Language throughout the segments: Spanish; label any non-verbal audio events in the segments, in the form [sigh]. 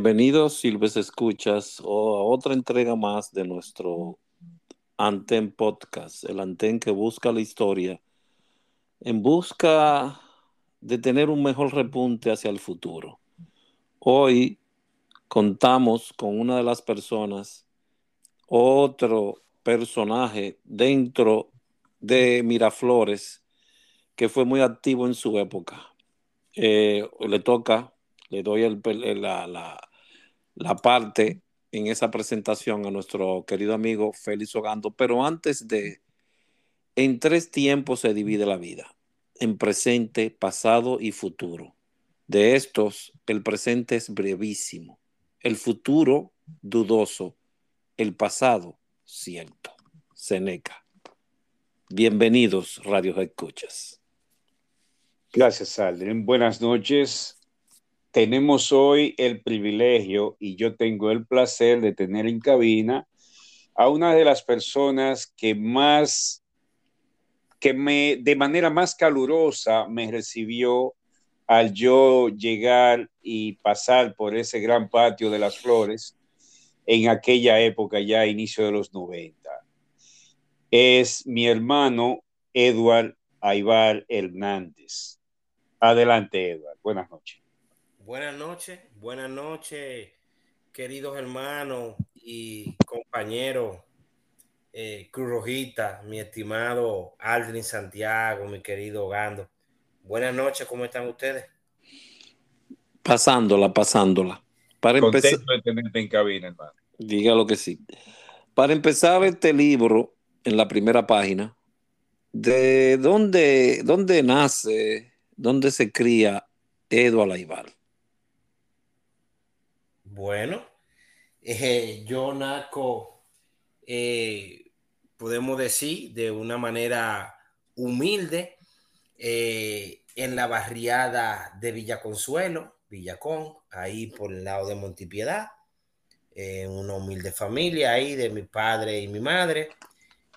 Bienvenidos, Silves Escuchas, a otra entrega más de nuestro Anten Podcast, el Anten que busca la historia en busca de tener un mejor repunte hacia el futuro. Hoy contamos con una de las personas, otro personaje dentro de Miraflores que fue muy activo en su época. Eh, le toca, le doy el, la, la parte en esa presentación a nuestro querido amigo Félix Ogando, pero antes de, en tres tiempos se divide la vida, en presente, pasado y futuro. De estos, el presente es brevísimo, el futuro dudoso, el pasado cierto. Seneca. Bienvenidos, Radio Escuchas. Gracias, Aldrin. Buenas noches tenemos hoy el privilegio y yo tengo el placer de tener en cabina a una de las personas que más, que me, de manera más calurosa me recibió al yo llegar y pasar por ese gran patio de las flores en aquella época, ya inicio de los 90. Es mi hermano Edward Aibar Hernández. Adelante, Edward. Buenas noches. Buenas noches, buenas noches, queridos hermanos y compañeros. Eh, Cruz Rojita, mi estimado Aldrin Santiago, mi querido Gando. Buenas noches, ¿cómo están ustedes? Pasándola, pasándola. Para empezar, de tenerte en cabina, hermano. Diga lo que sí. Para empezar este libro, en la primera página, ¿de dónde, dónde nace, dónde se cría Eduardo Aibar? Bueno, eh, yo naco, eh, podemos decir, de una manera humilde eh, en la barriada de Villa Consuelo, Villacón, ahí por el lado de Montipiedad, en una humilde familia ahí de mi padre y mi madre.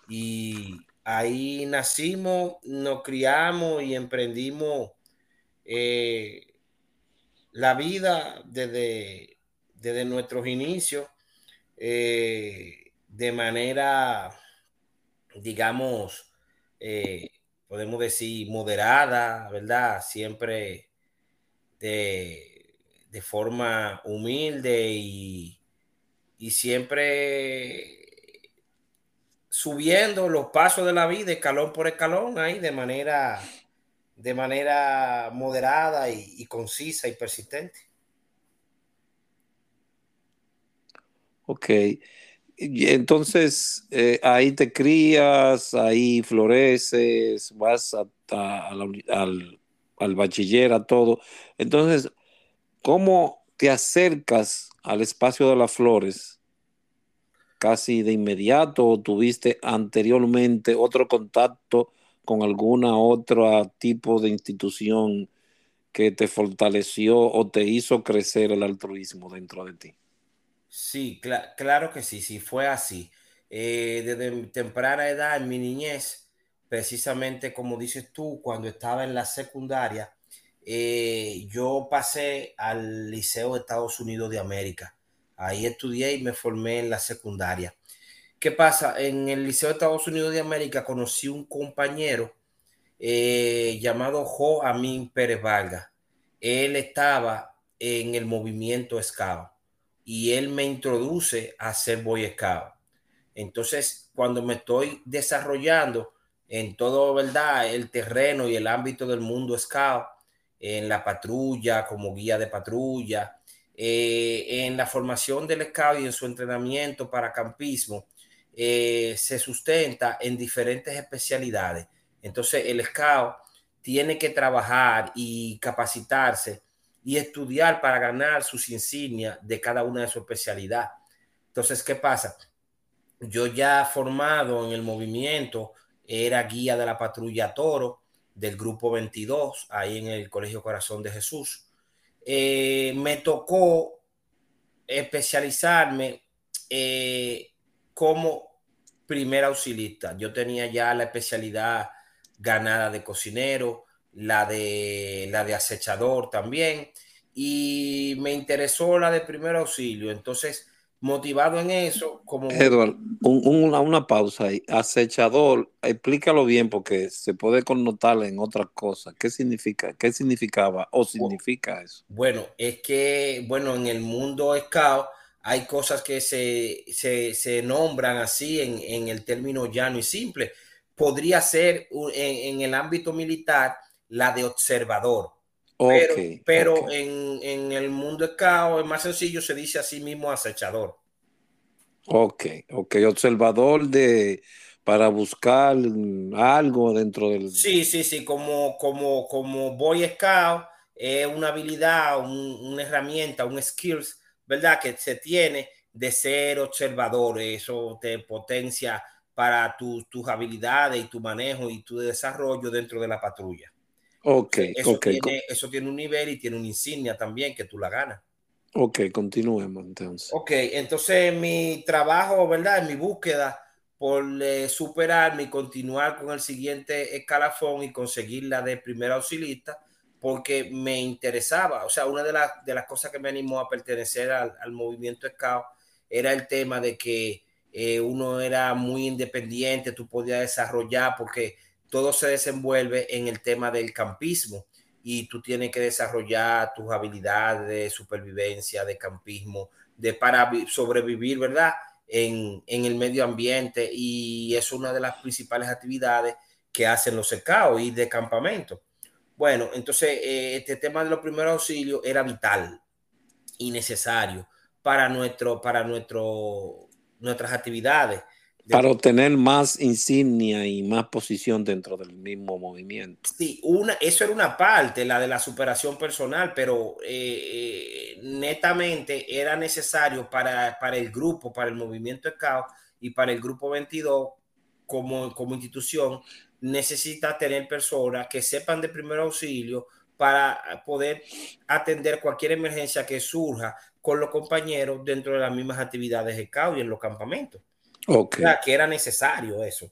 Y ahí nacimos, nos criamos y emprendimos la vida desde desde nuestros inicios eh, de manera, digamos, eh, podemos decir, moderada, ¿verdad? Siempre de, de forma humilde y, y, siempre subiendo los pasos de la vida, escalón por escalón, ahí de manera, de manera moderada y concisa y persistente. Ok. Entonces, eh, ahí te crías, ahí floreces, vas al, al bachiller, a todo. Entonces, ¿cómo te acercas al espacio de las flores? ¿Casi de inmediato o tuviste anteriormente otro contacto con alguna otra tipo de institución que te fortaleció o te hizo crecer el altruismo dentro de ti? Sí, claro que sí, sí, fue así. Eh, desde temprana edad, en mi niñez, precisamente como dices tú, cuando estaba en la secundaria, eh, yo pasé al Liceo de Estados Unidos de América. Ahí estudié y me formé en la secundaria. ¿Qué pasa? En el Liceo de Estados Unidos de América conocí un compañero eh, llamado Jo Amin Pérez Vargas. Él estaba en el movimiento Scout y él me introduce a ser Boy Scout. Entonces, cuando me estoy desarrollando en todo, ¿verdad? El terreno y el ámbito del mundo Scout, en la patrulla, como guía de patrulla, eh, en la formación del Scout y en su entrenamiento para campismo, eh, se sustenta en diferentes especialidades. Entonces, el Scout tiene que trabajar y capacitarse y estudiar para ganar sus insignias de cada una de su especialidad. Entonces, ¿qué pasa? Yo ya formado en el movimiento, era guía de la patrulla Toro del grupo 22, ahí en el Colegio Corazón de Jesús. Eh, me tocó especializarme eh, como primer auxilista. Yo tenía ya la especialidad ganada de cocinero, la de, la de acechador también. y me interesó la de primer auxilio. Entonces, motivado en eso, como... Edward, una, pausa ahí. Acechador, explícalo bien porque se puede connotar en otras cosas. ¿Qué significa? ¿Qué significaba o significa eso? Bueno, es que, bueno, en el mundo scout hay cosas que se, se, nombran así en, en, el término llano y simple. Podría ser en, en el ámbito militar la de observador pero, En, el mundo scout es más sencillo, se dice así mismo acechador. Ok, ok, observador de para buscar algo dentro del. Sí, sí, sí, como, como, como Boy Scout es una habilidad, una herramienta, un skills, ¿verdad? Que se tiene de ser observador. Eso te potencia para tus habilidades y tu manejo y tu desarrollo dentro de la patrulla. Ok, eso, okay. Tiene, eso tiene un nivel y tiene una insignia también que tú la ganas. Ok, continuemos entonces. Ok, entonces mi trabajo, ¿verdad? En mi búsqueda por eh, superarme y continuar con el siguiente escalafón y conseguir la de primer auxilista, porque me interesaba. O sea, una de, las, de las cosas que me animó a pertenecer al, al movimiento Scout era el tema de que eh, uno era muy independiente, tú podías desarrollar, porque todo se desenvuelve en el tema del campismo y tú tienes que desarrollar tus habilidades de supervivencia, de campismo, de para sobrevivir, ¿verdad? En, el medio ambiente y es una de las principales actividades que hacen los secados y de campamento. Bueno, entonces eh, este tema de los primeros auxilios era vital y necesario para, nuestro, para nuestro, nuestras actividades para obtener más insignia y más posición dentro del mismo movimiento. Sí, una, eso era una parte, la de la superación personal, pero eh, eh, netamente era necesario para, para, el grupo, para el movimiento Scout y para el grupo 22 como, como institución, necesita tener personas que sepan de primer auxilio para poder atender cualquier emergencia que surja con los compañeros dentro de las mismas actividades Scout y en los campamentos. Okay. que era necesario eso.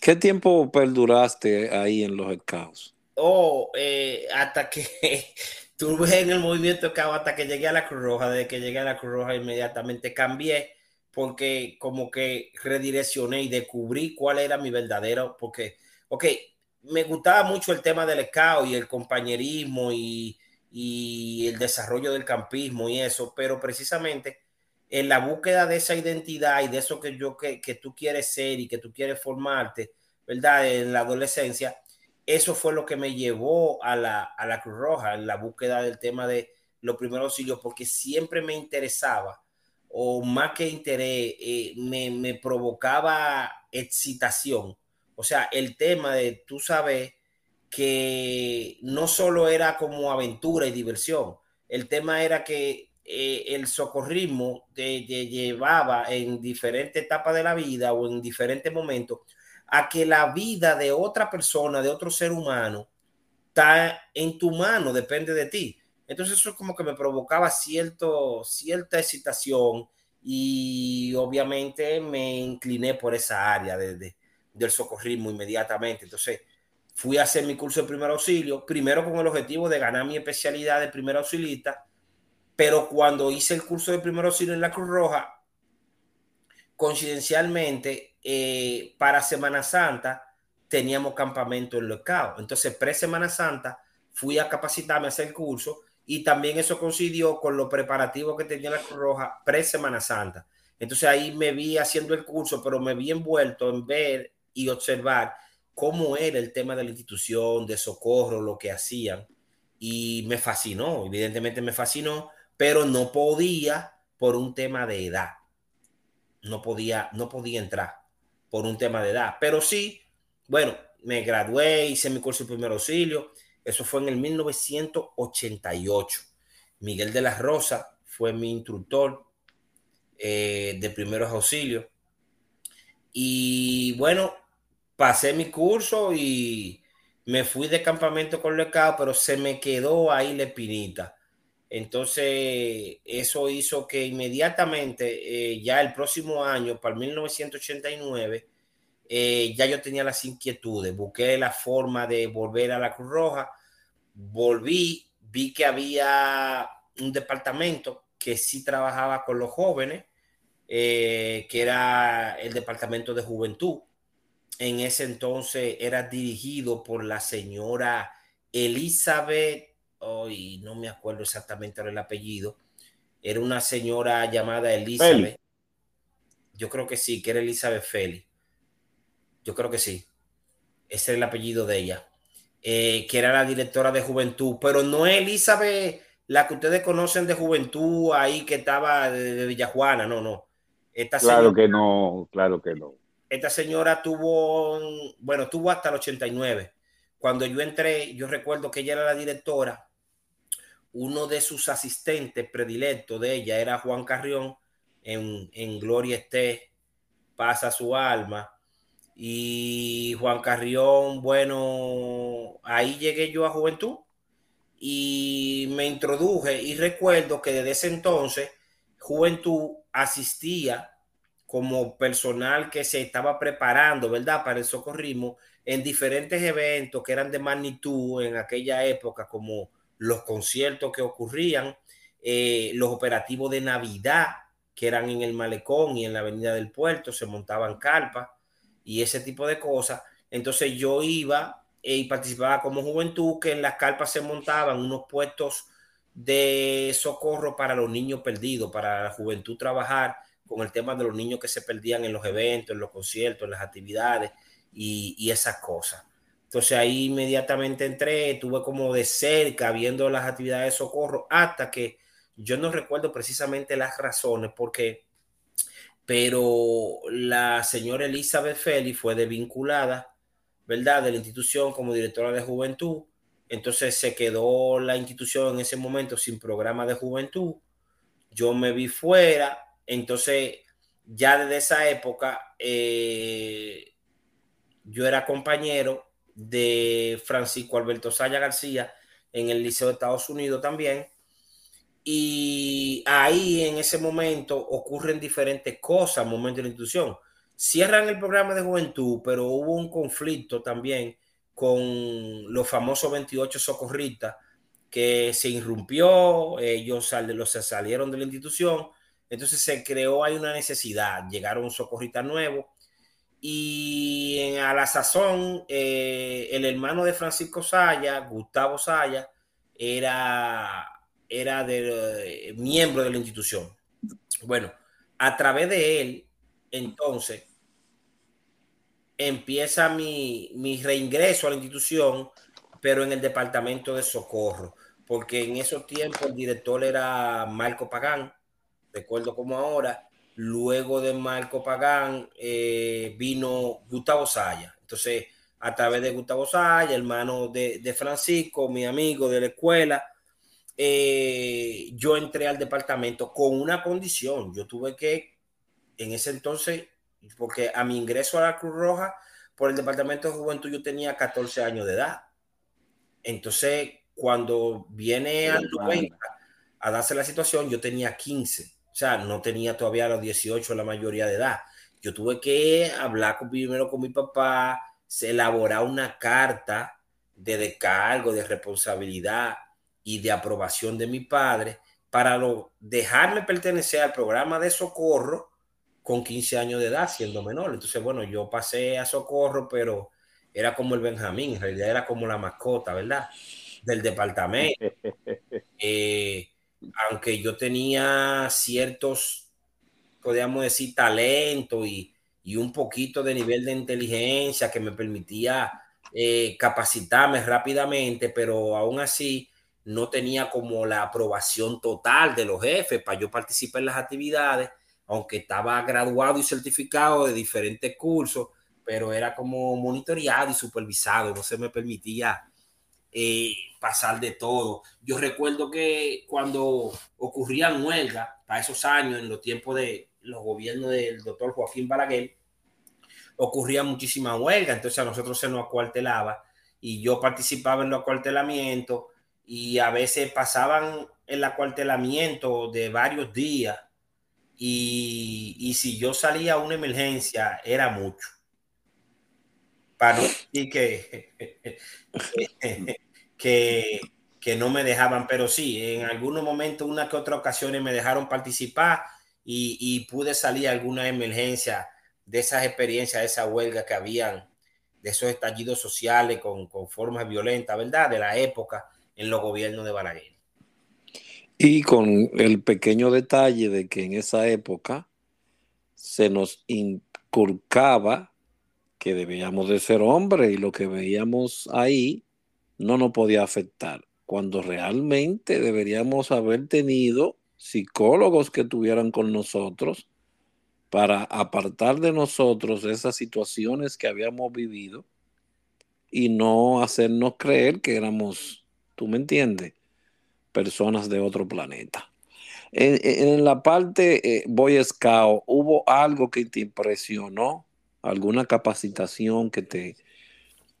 ¿Qué tiempo perduraste ahí en los scouts? Oh, eh, hasta que [laughs] tuve en el movimiento scout, hasta que llegué a la Cruz Roja. Desde que llegué a la Cruz Roja, inmediatamente cambié porque como que redireccioné y descubrí cuál era mi verdadero, porque, ok, me gustaba mucho el tema del scout y el compañerismo y, y el desarrollo del campismo y eso, pero precisamente en la búsqueda de esa identidad y de eso que yo que, que tú quieres ser y que tú quieres formarte, ¿verdad? En la adolescencia, eso fue lo que me llevó a la, a la Cruz Roja, en la búsqueda del tema de los primeros auxilios, porque siempre me interesaba, o más que interés, eh, me, me, provocaba excitación. O sea, el tema de tú sabes que no solo era como aventura y diversión, el tema era que eh, el socorrismo te, llevaba en diferentes etapas de la vida o en diferentes momentos a que la vida de otra persona, de otro ser humano, está en tu mano, depende de ti. Entonces eso como que me provocaba cierto, cierta excitación y obviamente me incliné por esa área de, del socorrismo inmediatamente. Entonces fui a hacer mi curso de primer auxilio, primero con el objetivo de ganar mi especialidad de primer auxilista pero cuando hice el curso de primer auxilio en la Cruz Roja, coincidencialmente, eh, para Semana Santa teníamos campamento en los Entonces, pre-Semana Santa, fui a capacitarme a hacer el curso y también eso coincidió con los preparativos que tenía la Cruz Roja pre-Semana Santa. Entonces ahí me vi haciendo el curso, pero me vi envuelto en ver y observar cómo era el tema de la institución, de socorro, lo que hacían. Y me fascinó, evidentemente me fascinó pero no podía por un tema de edad. No podía, no podía entrar por un tema de edad. Pero sí, bueno, me gradué, hice mi curso de primer auxilio. Eso fue en el 1988. Miguel de la Rosa fue mi instructor eh, de primeros auxilios. Y bueno, pasé mi curso y me fui de campamento con Lecao, pero se me quedó ahí la espinita entonces, eso hizo que inmediatamente, eh, ya el próximo año, para el 1989, eh, ya yo tenía las inquietudes, busqué la forma de volver a la Cruz Roja, volví, vi que había un departamento que sí trabajaba con los jóvenes, eh, que era el departamento de juventud. En ese entonces era dirigido por la señora Elizabeth, hoy no me acuerdo exactamente el apellido, era una señora llamada Elizabeth. Yo creo que sí, que era Elizabeth Feli. Yo creo que sí. Ese es el apellido de ella. Eh, que era la directora de juventud, pero no es Elizabeth, la que ustedes conocen de juventud ahí que estaba de, Villajuana, no, no. Esta claro que no, claro que no. Esta señora tuvo, bueno, tuvo hasta el 89. Cuando yo entré, yo recuerdo que ella era la directora. Uno de sus asistentes predilectos de ella era Juan Carrión, en, en Gloria esté, pasa su alma y Juan Carrión, bueno, ahí llegué yo a Juventud y me introduje y recuerdo que desde ese entonces Juventud asistía como personal que se estaba preparando, ¿verdad? Para el socorrismo en diferentes eventos que eran de magnitud en aquella época, como los conciertos que ocurrían, eh, los operativos de Navidad que eran en el malecón y en la avenida del puerto, se montaban carpas y ese tipo de cosas. Entonces yo iba y participaba como juventud, que en las carpas se montaban unos puestos de socorro para los niños perdidos, para la juventud trabajar con el tema de los niños que se perdían en los eventos, en los conciertos, en las actividades y, y esas cosas. Entonces ahí inmediatamente entré, tuve como de cerca viendo las actividades de socorro hasta que yo no recuerdo precisamente las razones porque pero la señora Elizabeth Feli fue desvinculada, ¿verdad?, de la institución como directora de juventud. Entonces se quedó la institución en ese momento sin programa de juventud. Yo me vi fuera. Entonces, ya desde esa época, eh, yo era compañero de Francisco Alberto Saya García en el Liceo de Estados Unidos también. Y ahí en ese momento ocurren diferentes cosas, momento de la institución. Cierran el programa de juventud, pero hubo un conflicto también con los famosos 28 socorristas que se irrumpió, ellos los salieron de la institución, entonces se creó ahí una necesidad, llegaron socorristas nuevos y a la sazón eh, el hermano de Francisco Saya, Gustavo Saya, era era de, eh, miembro de la institución. Bueno, a través de él, entonces, empieza mi, mi reingreso a la institución, pero en el departamento de socorro, porque en esos tiempos el director era Marco Pagán, recuerdo como ahora, luego de Marco Pagán eh, vino Gustavo Saya. Entonces, a través de Gustavo Saya, hermano de, de Francisco, mi amigo de la escuela, eh, yo entré al departamento con una condición. Yo tuve que, en ese entonces, porque a mi ingreso a la Cruz Roja por el departamento de juventud yo tenía 14 años de edad. Entonces, cuando viene al 90 a darse la situación, yo tenía 15. Sea, no tenía todavía los 18 la mayoría de edad. Yo tuve que hablar primero con mi papá, se elaborar una carta de descargo, de responsabilidad y de aprobación de mi padre para lo, dejarme pertenecer al programa de socorro con 15 años de edad, siendo menor. Entonces, bueno, yo pasé a socorro, pero era como el Benjamín, en realidad era como la mascota, ¿verdad? Del departamento. [laughs] Eh, aunque yo tenía ciertos, podríamos decir, talento y, y, un poquito de nivel de inteligencia que me permitía eh, capacitarme rápidamente, pero aún así no tenía como la aprobación total de los jefes para yo participar en las actividades, aunque estaba graduado y certificado de diferentes cursos, pero era como monitoreado y supervisado, no se me permitía eh, pasar de todo. Yo recuerdo que cuando ocurrían huelgas, para esos años, en los tiempos de los gobiernos del doctor Joaquín Balaguer, ocurría muchísima huelga, entonces a nosotros se nos acuartelaba y yo participaba en los acuartelamientos y a veces pasaban el acuartelamiento de varios días y, si yo salía a una emergencia era mucho. Para decir que, [laughs] que, que no me dejaban, pero sí, en algunos momentos, una que otra ocasiones me dejaron participar y, pude salir alguna emergencia de esas experiencias, de esa huelga que habían, de esos estallidos sociales con, con formas violentas, ¿verdad? De la época en los gobiernos de Balaguer. Y con el pequeño detalle de que en esa época se nos inculcaba que debíamos de ser hombres y lo que veíamos ahí no nos podía afectar, cuando realmente deberíamos haber tenido psicólogos que estuvieran con nosotros para apartar de nosotros esas situaciones que habíamos vivido y no hacernos creer que éramos, tú me entiendes, personas de otro planeta. En, la parte eh, Boy Scout, ¿hubo algo que te impresionó? ¿Alguna capacitación que te,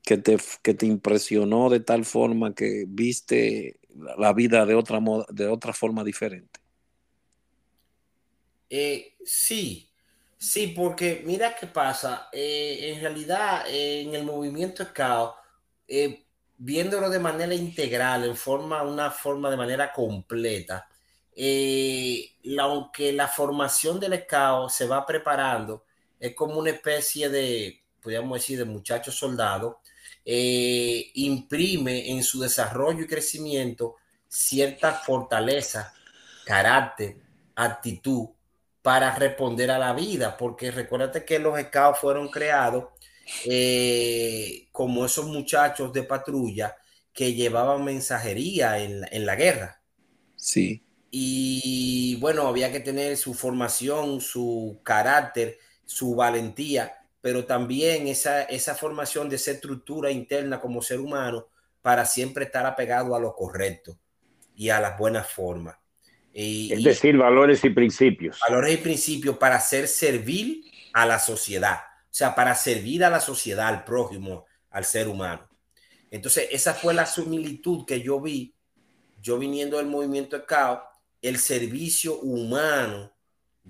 que te, que te impresionó de tal forma que viste la vida de otra, de otra forma diferente? Eh, sí, sí, porque mira qué pasa. Eh, en realidad, en el movimiento Scout, viéndolo de manera integral, en forma, una forma de manera completa, eh, aunque la formación del escao se va preparando, es como una especie de, podríamos decir, de muchacho soldado, eh, imprime en su desarrollo y crecimiento cierta fortaleza, carácter, actitud para responder a la vida, porque recuérdate que los escaos fueron creados eh, como esos muchachos de patrulla que llevaban mensajería en, la guerra. Sí. Y bueno, había que tener su formación, su carácter, su valentía, pero también esa, esa formación de esa estructura interna como ser humano para siempre estar apegado a lo correcto y a las buenas formas. es decir, valores y principios. Valores y principios para ser servil a la sociedad. O sea, para servir a la sociedad, al prójimo, al ser humano. Entonces, esa fue la similitud que yo vi, yo viniendo del movimiento de CAO, el servicio humano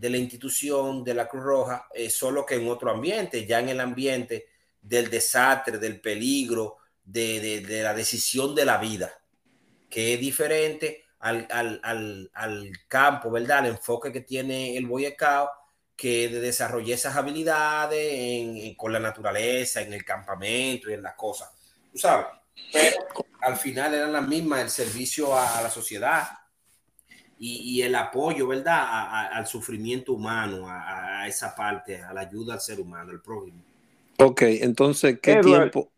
de la institución de la Cruz Roja, eh, solo que en otro ambiente, ya en el ambiente del desastre, del peligro, de, la decisión de la vida, que es diferente al, al campo, ¿verdad? El enfoque que tiene el Boyecao que desarrollé esas habilidades con la naturaleza, en el campamento y en las cosas. Tú sabes, pero al final eran las mismas, el servicio a, la sociedad y, el apoyo, ¿verdad? al sufrimiento humano, a, esa parte, a la ayuda al ser humano, al prójimo. Ok, entonces, ¿qué tiempo?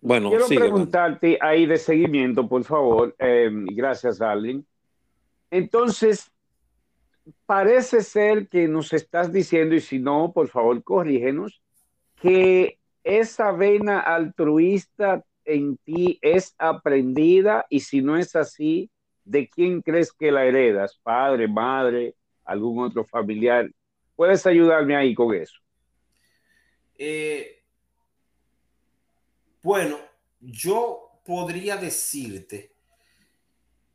Bueno, quiero preguntarte ahí de seguimiento, por favor. Eh, gracias, Alvin. Entonces, parece ser que nos estás diciendo, y si no, por favor, corrígenos, que esa vena altruista en ti es aprendida y si no es así, ¿de quién crees que la heredas? ¿Padre, madre, algún otro familiar? ¿Puedes ayudarme ahí con eso? Eh, bueno, yo podría decirte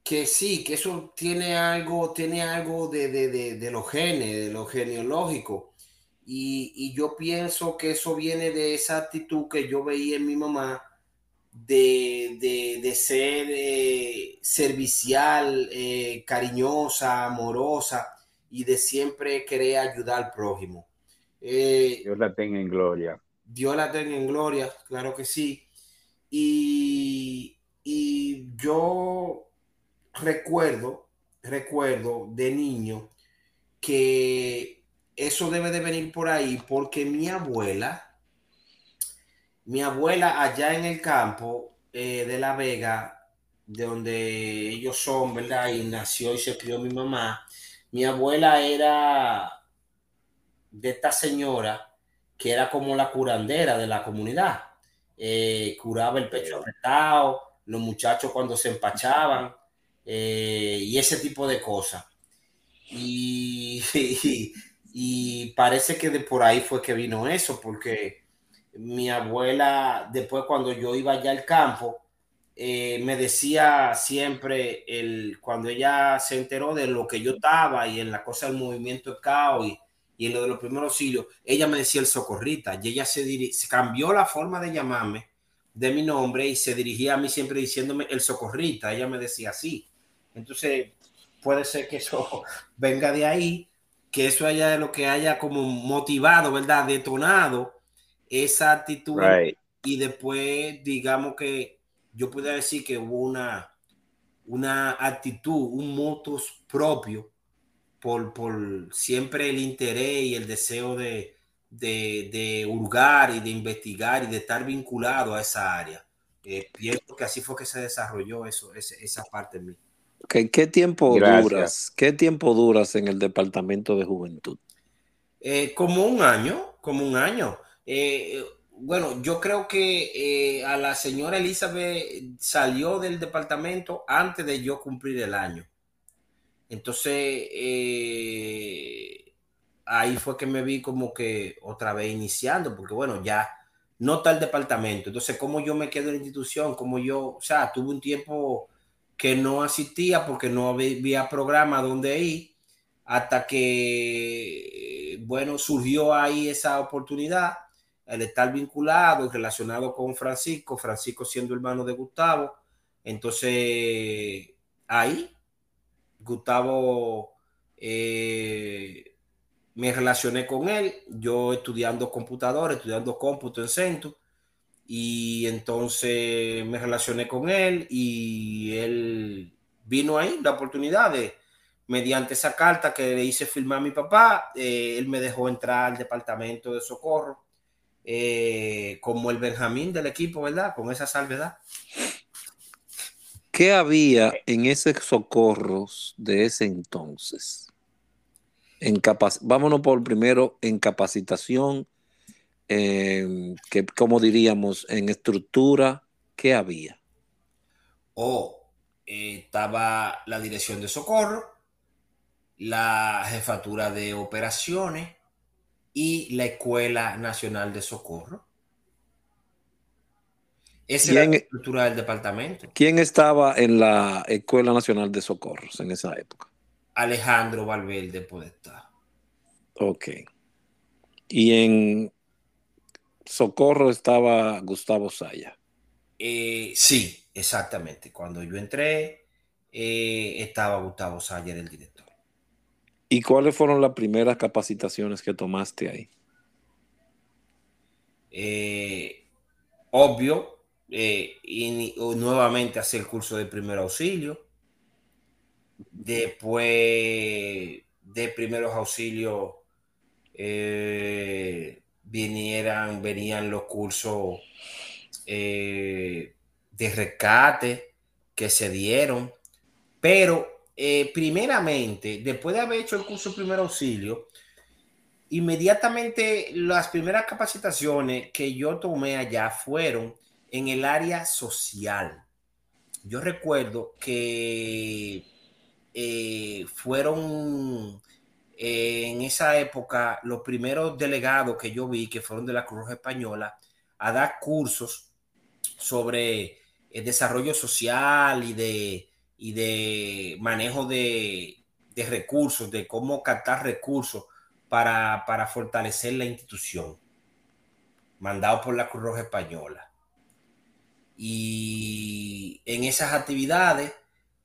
que sí, que eso tiene algo, tiene algo de, de, de, los genes, de lo genealógico. Y, yo pienso que eso viene de esa actitud que yo veía en mi mamá de, ser eh, servicial, eh, cariñosa, amorosa y de siempre querer ayudar al prójimo. Eh, Dios la tenga en gloria. Dios la tenga en gloria, claro que sí. Y, y yo recuerdo, recuerdo de niño que eso debe de venir por ahí porque mi abuela, mi abuela allá en el campo eh, de La Vega, de donde ellos son, ¿verdad? Y nació y se crió mi mamá. Mi abuela era de esta señora que era como la curandera de la comunidad. Eh, curaba el pecho apretado, los muchachos cuando se empachaban, eh, y ese tipo de cosas. Y, [laughs] y, parece que de por ahí fue que vino eso, porque mi abuela, después cuando yo iba allá al campo, eh, me decía siempre, el, cuando ella se enteró de lo que yo estaba y en la cosa del movimiento de y, y en lo de los primeros auxilios, ella me decía el socorrita y ella se, se cambió la forma de llamarme de mi nombre y se dirigía a mí siempre diciéndome el socorrita. Ella me decía así. Entonces, puede ser que eso [laughs] venga de ahí, que eso haya de lo que haya como motivado, ¿verdad? Detonado esa actitud. Y después, digamos que yo puedo decir que hubo una, una actitud, un motus propio por, por siempre el interés y el deseo de, de, de, hurgar y de investigar y de estar vinculado a esa área. Eh, pienso que así fue que se desarrolló eso, esa parte en mí. ¿Qué tiempo duras? ¿Qué tiempo duras en el departamento de juventud? Eh, como un año, como un año. Eh, bueno, yo creo que a la señora Elizabeth salió del departamento antes de yo cumplir el año. Entonces, ahí fue que me vi como que otra vez iniciando, porque bueno, ya no está el departamento. Entonces, ¿cómo yo me quedo en la institución? Como yo, o sea, tuve un tiempo que no asistía porque no había programa donde ir, hasta que, bueno, surgió ahí esa oportunidad, el estar vinculado y relacionado con Francisco, Francisco siendo hermano de Gustavo. Entonces, ahí, Gustavo... Eh, me relacioné con él, yo estudiando computador, estudiando cómputo en Centro, y entonces me relacioné con él y él vino ahí la oportunidad de, mediante esa carta que le hice firmar a mi papá, eh, él me dejó entrar al departamento de socorro eh, como el Benjamín del equipo, ¿verdad? Con esa salvedad. ¿Qué había en ese socorros de ese entonces? En vámonos por primero en capacitación, que, como diríamos, en estructura, ¿qué había? O eh, estaba la dirección de socorro, la jefatura de operaciones y la Escuela Nacional de Socorro. Esa era la estructura del departamento. ¿Quién estaba en la Escuela Nacional de Socorros en esa época? Alejandro Valverde puede estar. Ok. Y en Socorro estaba Gustavo Saya. Eh, sí, exactamente. Cuando yo entré, eh, estaba Gustavo Saya, el director. ¿Y cuáles fueron las primeras capacitaciones que tomaste ahí? Eh, obvio, y, nuevamente hacer el curso de primer auxilio Después de primeros auxilios eh, vinieran, venían los cursos eh, de rescate que se dieron. Pero eh, primeramente, después de haber hecho el curso de primer auxilio, inmediatamente las primeras capacitaciones que yo tomé allá fueron en el área social. Yo recuerdo que eh, fueron eh, en esa época los primeros delegados que yo vi, que fueron de la Cruz Española, a dar cursos sobre el desarrollo social y de, y de manejo de, recursos, de cómo captar recursos para, para fortalecer la institución, mandado por la Cruz Roja Española. Y en esas actividades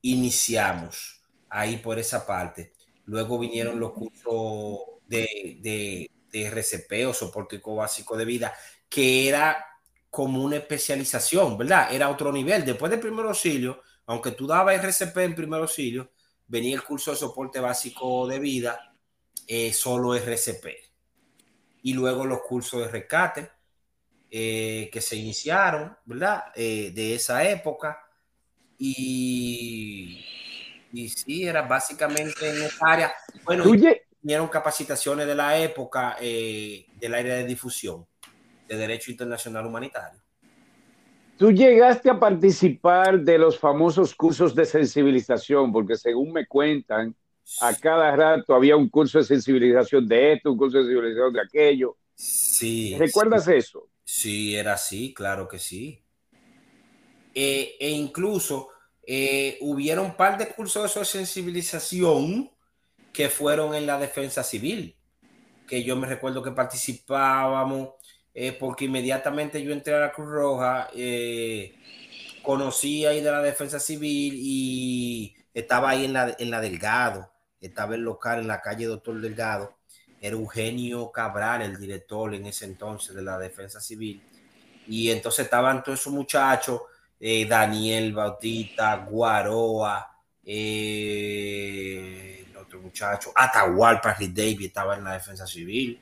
iniciamos ahí por esa parte. Luego vinieron los cursos de, de, de RCP o soporte básico de vida, que era como una especialización, ¿verdad? Era otro nivel. Después del primer auxilio, aunque tú dabas RCP en primer auxilio, venía el curso de soporte básico de vida, eh, solo RCP. Y luego los cursos de rescate eh, que se iniciaron, ¿verdad? Eh, de esa época. Y y sí, era básicamente en esa área. Bueno, vinieron capacitaciones de la época del área de difusión de Derecho Internacional Humanitario. Tú llegaste a participar de los famosos cursos de sensibilización, porque según me cuentan, a cada rato había un curso de sensibilización de esto, un curso de sensibilización de aquello. Sí. ¿Recuerdas eso? Sí, era así, claro que sí. Eh, e incluso eh, hubieron un par de cursos de sensibilización que fueron en la defensa civil, que yo me recuerdo que participábamos eh, porque inmediatamente yo entré a la Cruz Roja, eh, conocí ahí de la defensa civil y estaba ahí en la, en la Delgado, estaba el local en la calle Doctor Delgado, era Eugenio Cabral, el director en ese entonces de la defensa civil, y entonces estaban todos esos muchachos, eh, Daniel Bautista, Guaroa, el otro muchacho, Atahualpa David estaba en la defensa civil,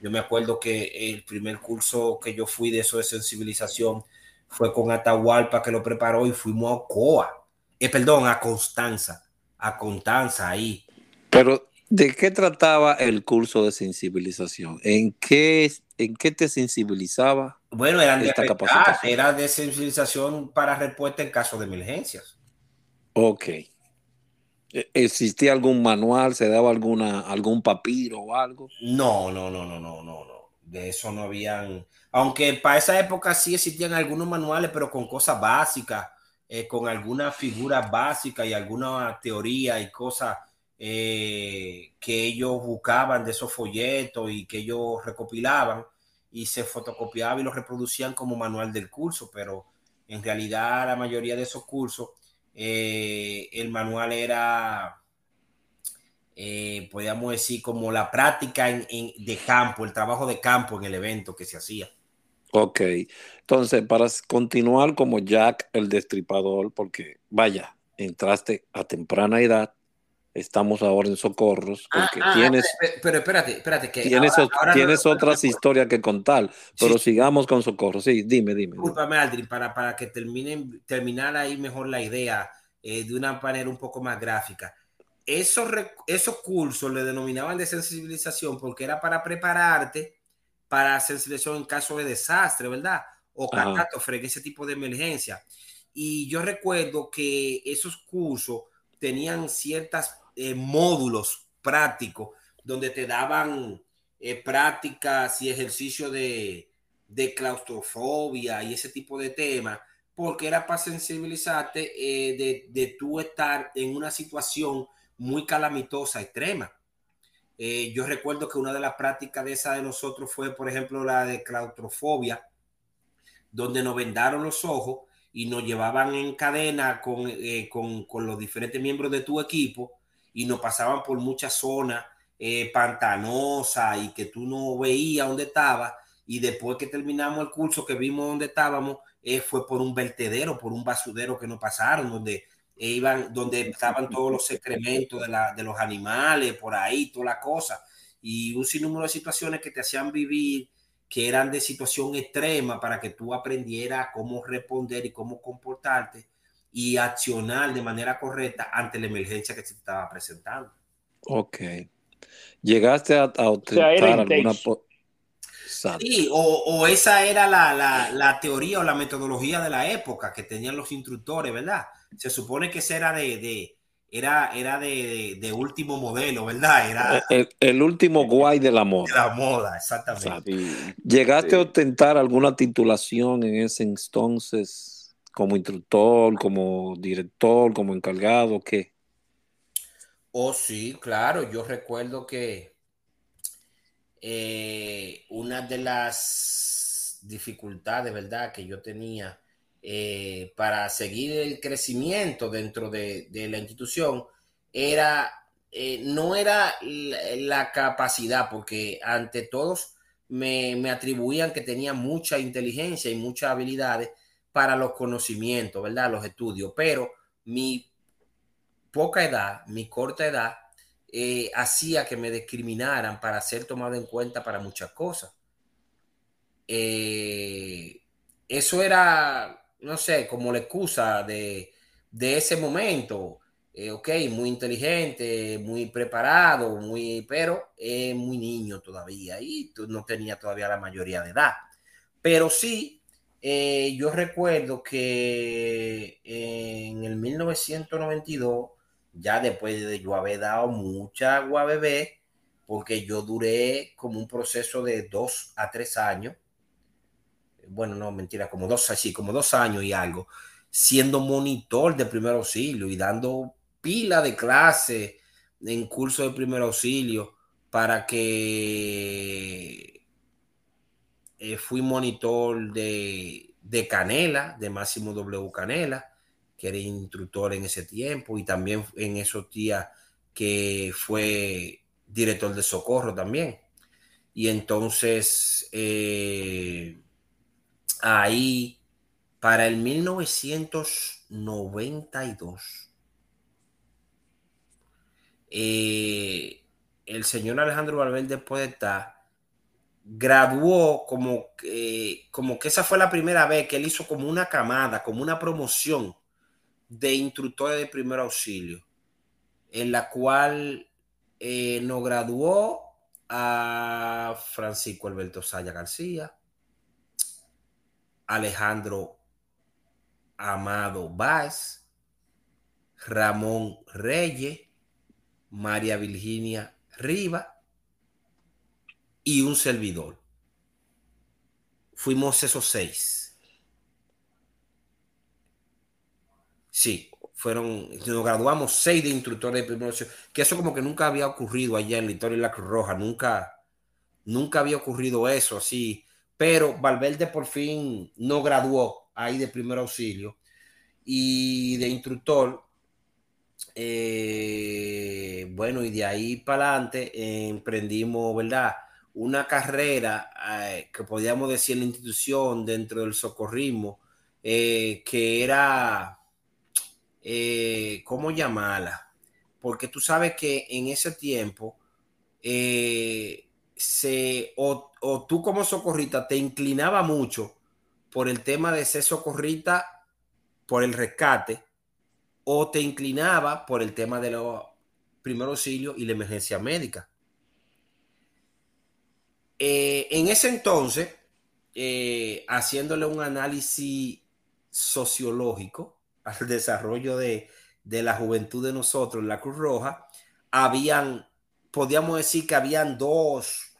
yo me acuerdo que el primer curso que yo fui de eso de sensibilización fue con Atahualpa que lo preparó y fuimos a Ocoa, eh, perdón, a Constanza, a Constanza ahí. Pero, ¿de qué trataba el curso de sensibilización? ¿En qué, en qué te sensibilizaba? Bueno, eran de capacitación? era de sensibilización para respuesta en caso de emergencias. Ok. ¿E-, ¿Existía algún manual? ¿Se daba alguna, algún papiro o algo? No, no, no, no, no, no, no. De eso no habían. Aunque para esa época sí existían algunos manuales, pero con cosas básicas, eh, con alguna figura básica y alguna teoría y cosas eh, que ellos buscaban de esos folletos y que ellos recopilaban y se fotocopiaban y los reproducían como manual del curso, pero en realidad la mayoría de esos cursos eh, el manual era, eh, podríamos decir, como la práctica de campo, el trabajo de campo en el evento que se hacía. Ok, entonces para continuar como Jack el Destripador, porque vaya, entraste a temprana edad, estamos ahora en socorros, ah, porque ah, tienes... Pero, espérate, espérate, que tienes, tienes otras historias que contar, pero sigamos con socorros. Sí, dime, dime. Discúlpame, Aldrin, para, para que terminen, terminar ahí mejor la idea eh, de una manera un poco más gráfica. Esos, esos cursos le denominaban de sensibilización porque era para prepararte para sensibilización en caso de desastre, ¿verdad? O catástrofe, ese tipo de emergencia. Y yo recuerdo que esos cursos tenían ciertos eh, módulos prácticos donde te daban eh, prácticas y ejercicio de, claustrofobia y ese tipo de temas, porque era para sensibilizarte eh, de, de tú estar en una situación muy calamitosa, extrema. yo recuerdo que una de las prácticas de esa de nosotros fue, por ejemplo, la de claustrofobia, donde nos vendaron los ojos y nos llevaban en cadena con, con, los diferentes miembros de tu equipo y nos pasaban por muchas zonas eh, pantanosas y que tú no veías dónde estaba y después que terminamos el curso que vimos dónde estábamos eh, fue por un vertedero, por un basurero que nos pasaron donde iban, donde estaban todos los excrementos de, la, de los animales, por ahí, toda la cosa y un sinnúmero de situaciones que te hacían vivir que eran de situación extrema para que tú aprendieras cómo responder y cómo comportarte y accionar de manera correcta ante la emergencia que se estaba presentando. Ok. ¿Llegaste a, a alguna... Sí, o, o, esa era la, la, la, teoría o la metodología de la época que tenían los instructores, ¿verdad? Se supone que esa era de, de era, era de, último modelo, ¿verdad? Era el, último guay de la moda. la moda, exactamente. ¿Llegaste a ostentar alguna titulación en ese entonces como instructor, como director, como encargado? ¿Qué? Oh, sí, claro. Yo recuerdo que eh, una de las dificultades, ¿verdad?, que yo tenía eh, para seguir el crecimiento dentro de, la institución era, eh, no era la, capacidad, porque ante todos me, atribuían que tenía mucha inteligencia y muchas habilidades para los conocimientos, ¿verdad? Los estudios, pero mi poca edad, mi corta edad, eh, hacía que me discriminaran para ser tomado en cuenta para muchas cosas. eso era no sé, como la excusa de, ese momento. Eh, ok, muy inteligente, muy preparado, muy, pero muy niño todavía y no tenía todavía la mayoría de edad. Pero sí, eh, yo recuerdo que en el 1992, ya después de yo haber dado mucha agua bebé, porque yo duré como un proceso de dos a tres años bueno, no, mentira, como dos, así, como dos años y algo, siendo monitor de primer auxilio y dando pila de clase en curso de primer auxilio para que eh, fui monitor de, de Canela, de Máximo W Canela, que era instructor en ese tiempo y también en esos días que fue director de socorro también. Y entonces eh, ahí, para el 1992, eh, el señor Alejandro Valverde estar, graduó como, que como que esa fue la primera vez que él hizo como una camada, como una promoción de instructores de primer auxilio, en la cual eh, nos graduó a Francisco Alberto Saya García, Alejandro Amado Báez, Ramón Reyes, María Virginia Riva y un servidor. Fuimos esos seis. Sí, fueron, nos graduamos seis de instructores de primer que eso como que nunca había ocurrido allá en la historia de la Cruz Roja, nunca, nunca había ocurrido eso así, pero Valverde por fin no graduó ahí de primer auxilio y de instructor eh, bueno, y de ahí para adelante emprendimos, ¿verdad? Una carrera eh, que podríamos decir en la institución dentro del socorrismo, que era, ¿cómo llamarla? Porque tú sabes que en ese tiempo, se, o, tú como socorrista te inclinaba mucho por el tema de ser socorrista por el rescate o te inclinaba por el tema de los primeros auxilios y la emergencia médica. Eh, en ese entonces, eh, haciéndole un análisis sociológico al [laughs] desarrollo de, la juventud de nosotros en la Cruz Roja, habían, podríamos decir que habían dos,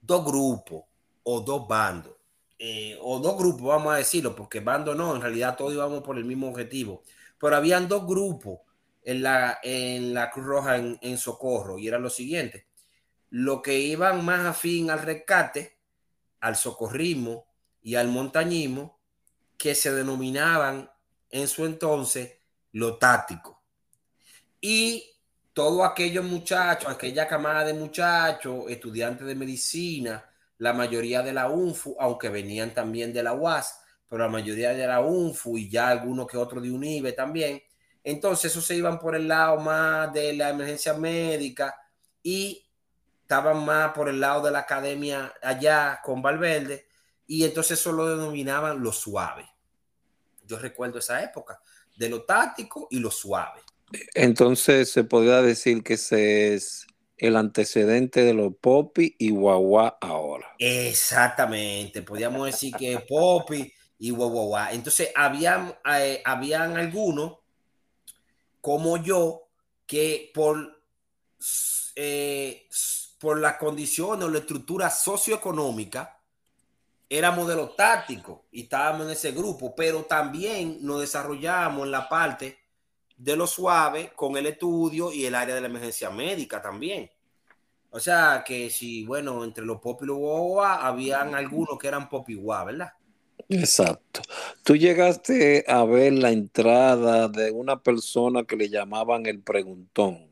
dos grupos o dos bandos, eh, o dos grupos, vamos a decirlo, porque bando no, en realidad todos íbamos por el mismo objetivo pero habían dos grupos en la, en la Cruz Roja en, Socorro y eran los siguientes. Los que iban más afín al rescate, al socorrismo y al montañismo, que se denominaban en su entonces lo táctico. Y todos aquellos muchachos, aquella camada de muchachos, estudiantes de medicina, la mayoría de la UNFU, aunque venían también de la UAS, pero la mayoría de la UNFU y ya algunos que otros de UNIBE también. Entonces, esos se iban por el lado más de la emergencia médica y estaban más por el lado de la academia allá con Valverde y entonces eso lo denominaban lo suave. Yo recuerdo esa época de lo táctico y lo suave. Entonces se podría decir que ese es el antecedente de los Popi y Guagua ahora. Exactamente, podríamos decir que Popi y guau, Entonces, habían, eh, habían algunos, como yo, que por, eh, por la condición o la estructura socioeconómica, éramos de los tácticos y estábamos en ese grupo, pero también nos desarrollamos en la parte de lo suave con el estudio y el área de la emergencia médica también. O sea que si, bueno, entre los pop y los habían algunos que eran pop y ¿verdad? Exacto. Tú llegaste a ver la entrada de una persona que le llamaban el preguntón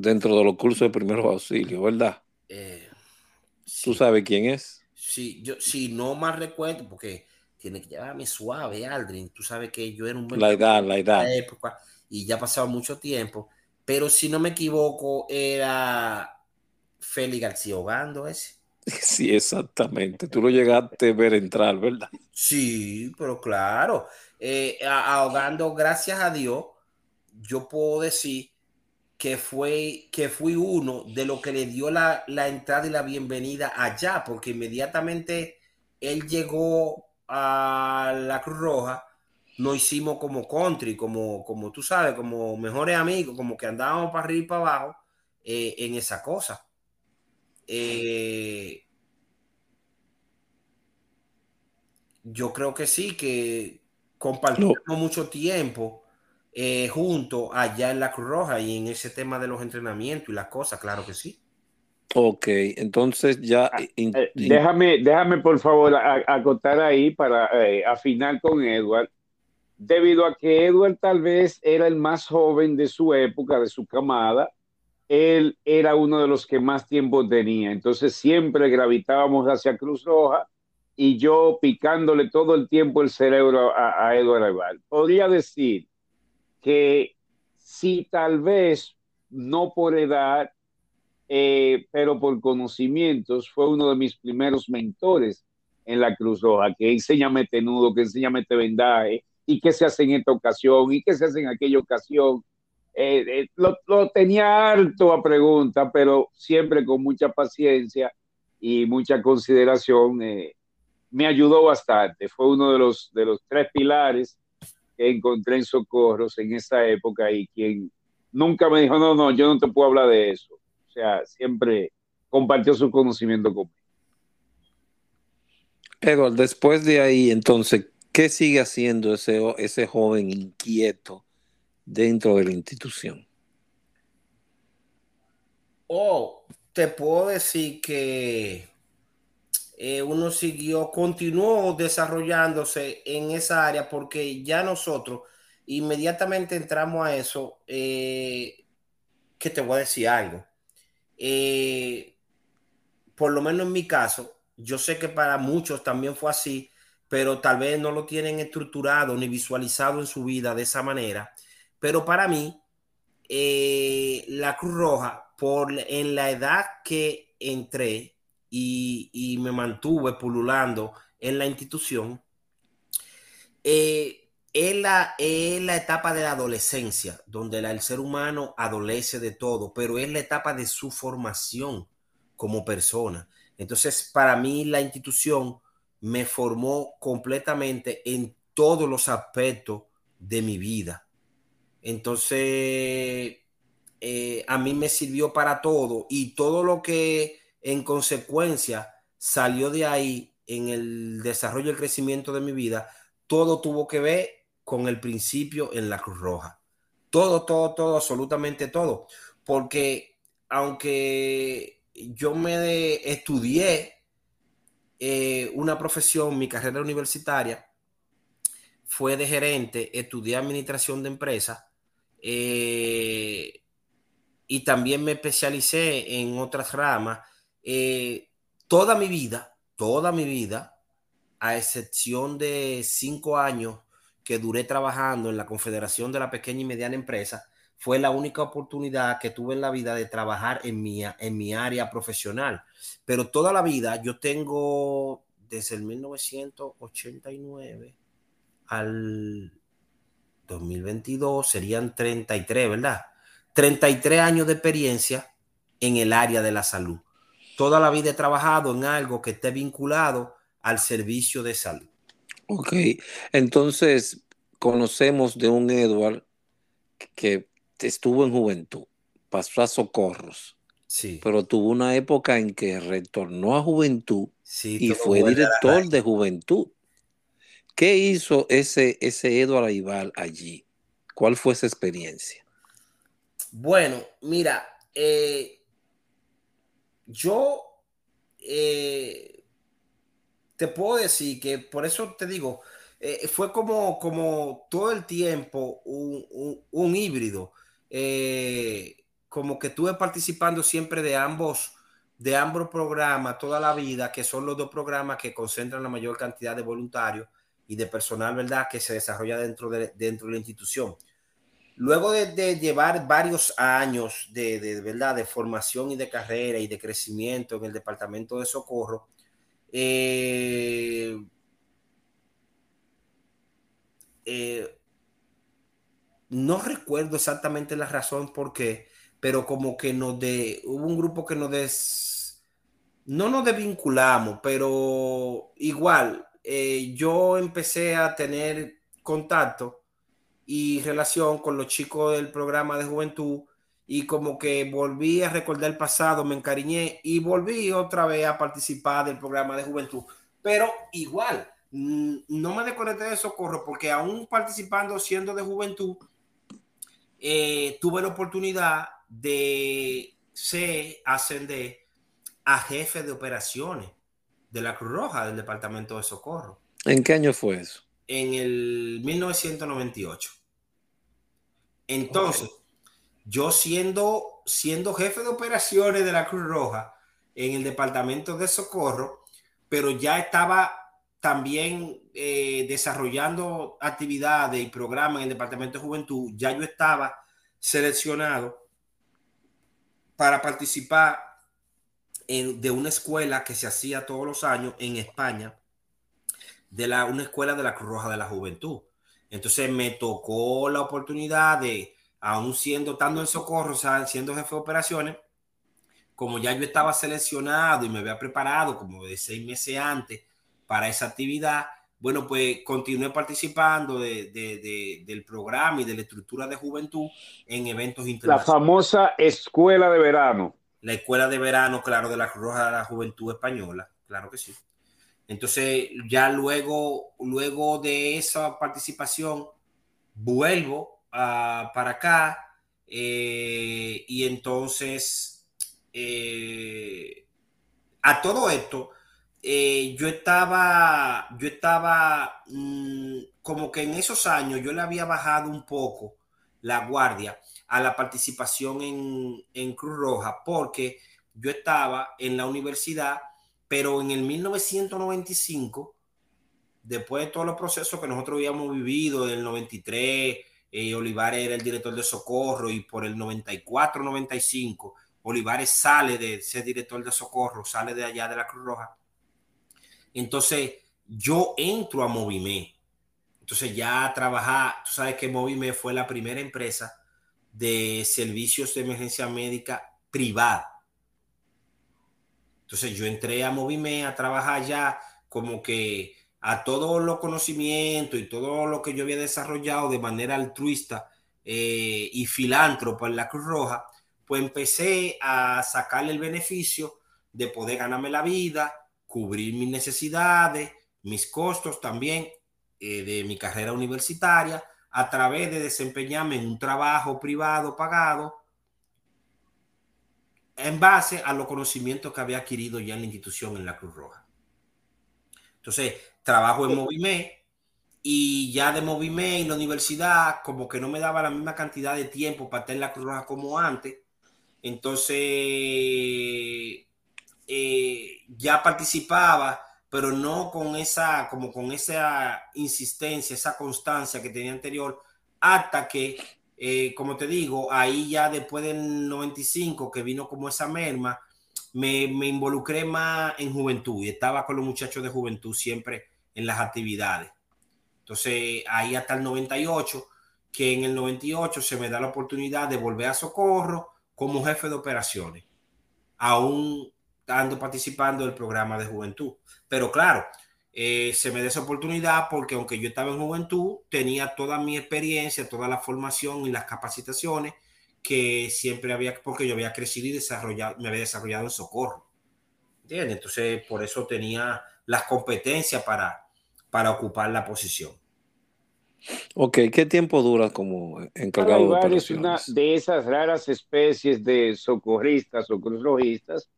dentro de los cursos de primeros auxilios, ¿verdad? Eh, ¿Tú sabes quién es? Sí, yo sí, no más recuerdo porque tiene que llevarme suave, Aldrin. Tú sabes que yo era un La edad, la edad. y ya ha pasado mucho tiempo. Pero si no me equivoco, era Félix García Ogando ese. [laughs] Sí, exactamente. Tú lo llegaste a ver entrar, ¿verdad? Sí, pero claro. Eh, ahogando, gracias a Dios, yo puedo decir que fue que fui uno de los que le dio la, entrada y la bienvenida allá, porque inmediatamente él llegó a la Cruz Roja, nos hicimos como country, como, como tú sabes, como mejores amigos, como que andábamos para arriba y para abajo eh, en esa cosa. Eh, yo creo que sí, que compartimos mucho tiempo eh, juntos allá en la Cruz Roja y en ese tema de los entrenamientos y las cosas, claro que sí. Ok, entonces ya... Ah, eh, déjame, déjame por favor acotar ahí para eh, afinar con Edward, debido a que Edward tal vez era el más joven de su época, de su camada, él era uno de los que más tiempo tenía, entonces siempre gravitábamos hacia Cruz Roja y yo picándole todo el tiempo el cerebro a, a Edward Podría decir que si tal vez no por edad, eh, pero por conocimientos, fue uno de mis primeros mentores en la Cruz Roja, que enséñame este nudo, que enséñame este vendaje, y qué se hace en esta ocasión, y qué se hace en aquella ocasión. Eh, eh, lo, tenía harto a pregunta, pero siempre con mucha paciencia y mucha consideración. me ayudó bastante. Fue uno de los, de los tres pilares que encontré en Socorros en esa época y quien nunca me dijo, no, no, yo no te puedo hablar de eso. O sea, siempre compartió su conocimiento conmigo. Pero después de ahí, entonces, ¿qué sigue haciendo ese, ese joven inquieto dentro de la institución? Oh, te puedo decir que eh, uno siguió, continuó desarrollándose en esa área porque ya nosotros inmediatamente entramos a eso, eh, que te voy a decir algo. Eh, por lo menos en mi caso, yo sé que para muchos también fue así, pero tal vez no lo tienen estructurado ni visualizado en su vida de esa manera. Pero para mí, la Cruz Roja, por en la edad que entré y, me mantuve pululando en la institución, eh, es la, la etapa de la adolescencia, donde el ser humano adolece de todo, pero es la etapa de su formación como persona. Entonces, para mí la institución me formó completamente en todos los aspectos de mi vida. Entonces, eh, a mí me sirvió para todo y todo lo que en consecuencia salió de ahí en el desarrollo y el crecimiento de mi vida, todo tuvo que ver con el principio en la Cruz Roja. Todo, todo, todo, absolutamente todo. Porque aunque yo me estudié eh, una profesión, mi carrera universitaria fue de gerente, estudié administración de empresas eh, y también me especialicé en otras ramas. Eh, toda mi vida, toda mi vida, a excepción de cinco años que duré trabajando en la Confederación de la Pequeña y Mediana Empresa, fue la única oportunidad que tuve en la vida de trabajar en mi, en mi área profesional. Pero toda la vida yo tengo desde el 1989 al 2022, serían 33, ¿verdad? 33 años de experiencia en el área de la salud. Toda la vida he trabajado en algo que esté vinculado al servicio de salud. Ok, entonces conocemos de un Edward que estuvo en juventud, pasó a socorros, sí. pero tuvo una época en que retornó a juventud y fue director de juventud. ¿Qué hizo ese, ese Edward Aival allí? ¿Cuál fue esa experiencia? Bueno, mira, eh, yo eh, te puedo decir que por eso te digo, eh, fue como, como todo el tiempo un, híbrido. Eh, como que estuve participando siempre de ambos, de ambos programas toda la vida, que son los dos programas que concentran la mayor cantidad de voluntarios y de personal, ¿verdad?, que se desarrolla dentro de, dentro de la institución. Luego de, llevar varios años de, ¿verdad? de formación y de carrera y de crecimiento en el Departamento de Socorro, eh, eh, no recuerdo exactamente la razón por qué, pero como que nos de, hubo un grupo que nos des, no nos desvinculamos, pero igual, eh, yo empecé a tener contacto y relación con los chicos del programa de juventud y como que volví a recordar el pasado, me encariñé y volví otra vez a participar del programa de juventud. Pero igual, mm, no me desconecté de socorro porque aún participando siendo de juventud, eh, tuve la oportunidad de ser, ascender a jefe de operaciones de la Cruz Roja del Departamento de Socorro. ¿En qué año fue eso? En el 1998. Entonces, yo siendo, siendo jefe de operaciones de la Cruz Roja en el Departamento de Socorro, pero ya estaba también eh, desarrollando actividades y programas en el Departamento de Juventud, ya yo estaba seleccionado para participar en, de una escuela que se hacía todos los años en España, de la, una escuela de la Cruz Roja de la Juventud. Entonces me tocó la oportunidad de, aún siendo, estando en socorro, o sea, siendo jefe de operaciones, como ya yo estaba seleccionado y me había preparado como de seis meses antes para esa actividad, bueno, pues continué participando de, de, del programa y de la estructura de juventud en eventos internacionales. La famosa escuela de verano. La escuela de verano, claro, de la Cruz Roja de la Juventud Española, claro que sí. Entonces, ya luego, luego de esa participación, vuelvo a, para acá eh, y entonces eh, a todo esto eh, yo estaba, yo estaba mm, como que en esos años yo le había bajado un poco la guardia a la participación en, en Cruz Roja porque yo estaba en la universidad, pero en el 1995, después de todos los procesos que nosotros habíamos vivido, en el 93, eh, Olivares era el director de Socorro y por el 94-95, Olivares sale de ser director de Socorro, sale de allá de la Cruz Roja entonces, yo entro a Movime. Entonces, ya trabajar, tú sabes que Movime fue la primera empresa de servicios de emergencia médica privada. Entonces, yo entré a Movime a trabajar ya como que a todos los conocimientos y todo lo que yo había desarrollado de manera altruista eh, y filántropo en la Cruz Roja, pues empecé a sacarle el beneficio de poder ganarme la vida, cubrir mis necesidades, mis costos también eh, de mi carrera universitaria a través de desempeñarme en un trabajo privado pagado en base a los conocimientos que había adquirido ya en la institución en la Cruz Roja. Entonces, trabajo en Movime y ya de Movime y la universidad como que no me daba la misma cantidad de tiempo para estar en la Cruz Roja como antes. Entonces, eh, ya participaba, pero no con esa, como con esa insistencia, esa constancia que tenía anterior, hasta que, eh, como te digo, ahí ya después del 95, que vino como esa merma, me, me involucré más en juventud y estaba con los muchachos de juventud siempre en las actividades. Entonces, ahí hasta el 98, que en el 98 se me da la oportunidad de volver a Socorro como jefe de operaciones. Aún ando participando del programa de juventud. Pero claro, eh, se me da esa oportunidad porque aunque yo estaba en juventud, tenía toda mi experiencia, toda la formación y las capacitaciones que siempre había, porque yo había crecido y desarrollado, me había desarrollado en socorro. ¿Entiendes? Entonces, por eso tenía las competencias para, para ocupar la posición. Ok, ¿qué tiempo dura como encargado de es una de esas raras especies de socorristas o cruzrojistas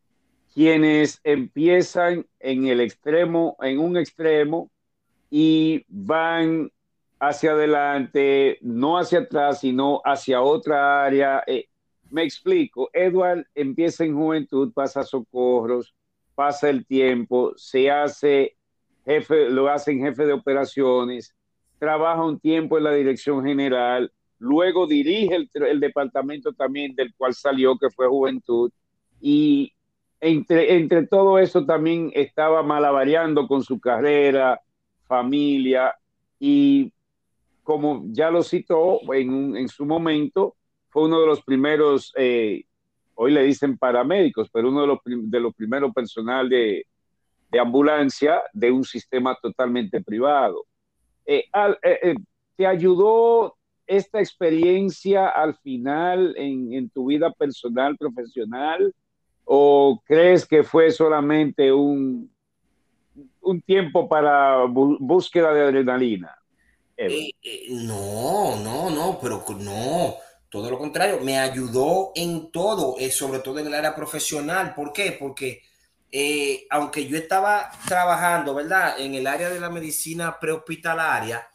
quienes empiezan en el extremo, en un extremo y van hacia adelante, no hacia atrás, sino hacia otra área. Eh, me explico, Edward empieza en juventud, pasa socorros, pasa el tiempo, se hace jefe, lo hacen jefe de operaciones, trabaja un tiempo en la dirección general, luego dirige el, el departamento también del cual salió, que fue juventud, y entre, entre todo eso también estaba malavariando con su carrera, familia y como ya lo citó en, en su momento, fue uno de los primeros, eh, hoy le dicen paramédicos, pero uno de los, de los primeros personal de, de, ambulancia de un sistema totalmente privado. Eh, eh, ¿Te ayudó esta experiencia al final en, en tu vida personal, profesional? ¿O crees que fue solamente un, un tiempo para búsqueda de adrenalina? Eh, eh, no, no, no, pero no, todo lo contrario, me ayudó en todo, eh, sobre todo en el área profesional. ¿Por qué? Porque aunque yo estaba trabajando, ¿verdad? En el área de la medicina prehospitalaria,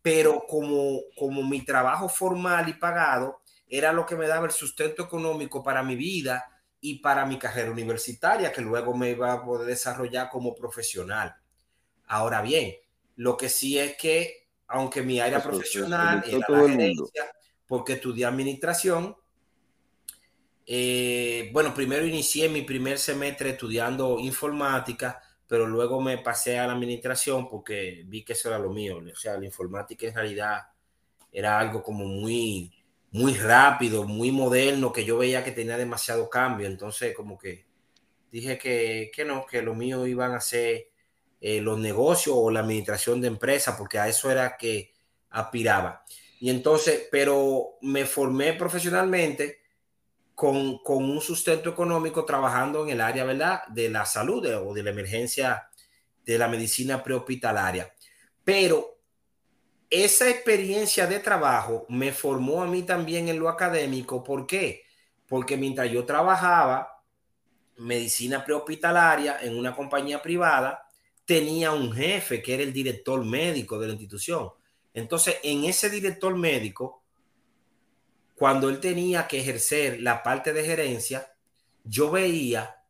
pero como, como mi trabajo formal y pagado era lo que me daba el sustento económico para mi vida y para mi carrera universitaria, que luego me iba a poder desarrollar como profesional. Ahora bien, lo que sí es que, aunque mi área profesional era la gerencia, porque estudié administración, eh, bueno, primero inicié mi primer semestre estudiando informática, pero luego me pasé a la administración porque vi que eso era lo mío. O sea, la informática en realidad era algo como muy, muy rápido, muy moderno, que yo veía que tenía demasiado cambio. Entonces, como que dije que, que no, que lo mío iban a ser eh, los negocios o la administración de empresas, porque a eso era que aspiraba. Y entonces, pero me formé profesionalmente con, un sustento económico trabajando en el área, ¿verdad? De la salud o de la emergencia de la medicina prehospitalaria. Pero esa experiencia de trabajo me formó a mí también en lo académico. ¿Por qué? Porque mientras yo trabajaba medicina prehospitalaria en una compañía privada, tenía un jefe que era el director médico de la institución. Entonces, en ese director médico, cuando él tenía que ejercer la parte de gerencia, yo veía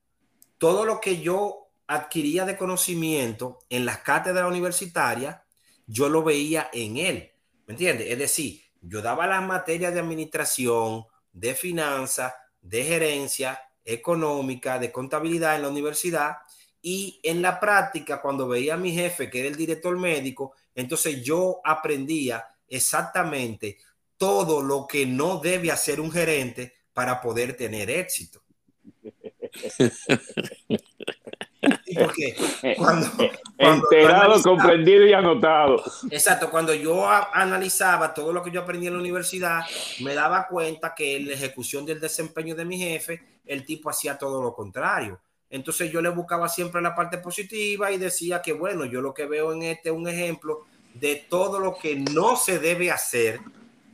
todo lo que yo adquiría de conocimiento en las cátedras universitarias, yo lo veía en él. ¿Me entiendes? Es decir, yo daba las materias de administración, de finanzas, de gerencia económica, de contabilidad en la universidad y en la práctica, cuando veía a mi jefe, que era el director médico, entonces yo aprendía exactamente todo lo que no debe hacer un gerente para poder tener éxito. [laughs] Porque cuando, Enterado, comprendido y anotado. Exacto, cuando yo analizaba todo lo que yo aprendí en la universidad, me daba cuenta que en la ejecución del desempeño de mi jefe, el tipo hacía todo lo contrario. Entonces yo le buscaba siempre la parte positiva y decía que, bueno, yo lo que veo en este es un ejemplo de todo lo que no se debe hacer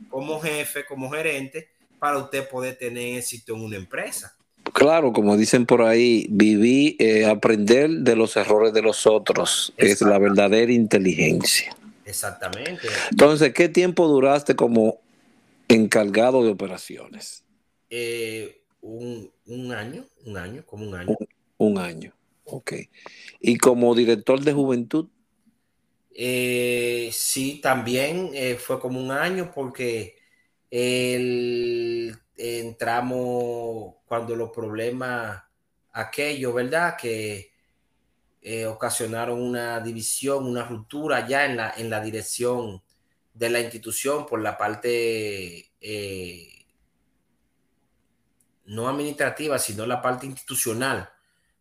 como jefe, como gerente, para usted poder tener éxito en una empresa. Claro, como dicen por ahí, viví, eh, aprender de los errores de los otros, es la verdadera inteligencia. Exactamente. Entonces, ¿qué tiempo duraste como encargado de operaciones? Eh, un, año, un año, como un año. Un, año, ok. ¿Y como director de juventud? Eh, sí, también eh, fue como un año porque entramos cuando los problemas aquellos, ¿verdad? Que eh, ocasionaron una división, una ruptura ya en la, en la dirección de la institución por la parte no administrativa, sino la parte institucional,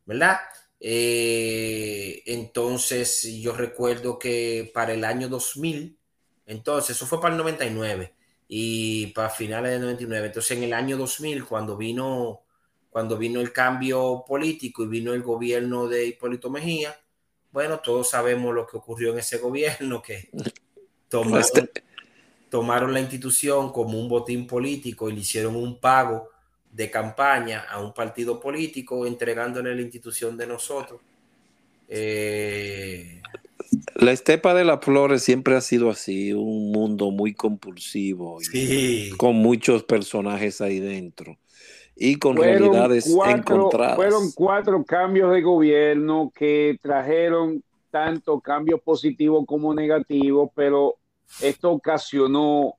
¿verdad? Eh, entonces, yo recuerdo que para el año 2000, entonces, eso fue para el 99 y para finales del 99. Entonces, en el año 2000, cuando vino, cuando vino el cambio político y vino el gobierno de Hipólito Mejía, bueno, todos sabemos lo que ocurrió en ese gobierno, que [laughs] tomaron, este tomaron la institución como un botín político y le hicieron un pago de campaña a un partido político entregándole la institución de nosotros. Eh, la estepa de las flores siempre ha sido así, un mundo muy compulsivo, con muchos personajes ahí dentro y con realidades encontradas. Fueron cuatro cambios de gobierno que trajeron tanto cambios positivos como negativos, pero esto ocasionó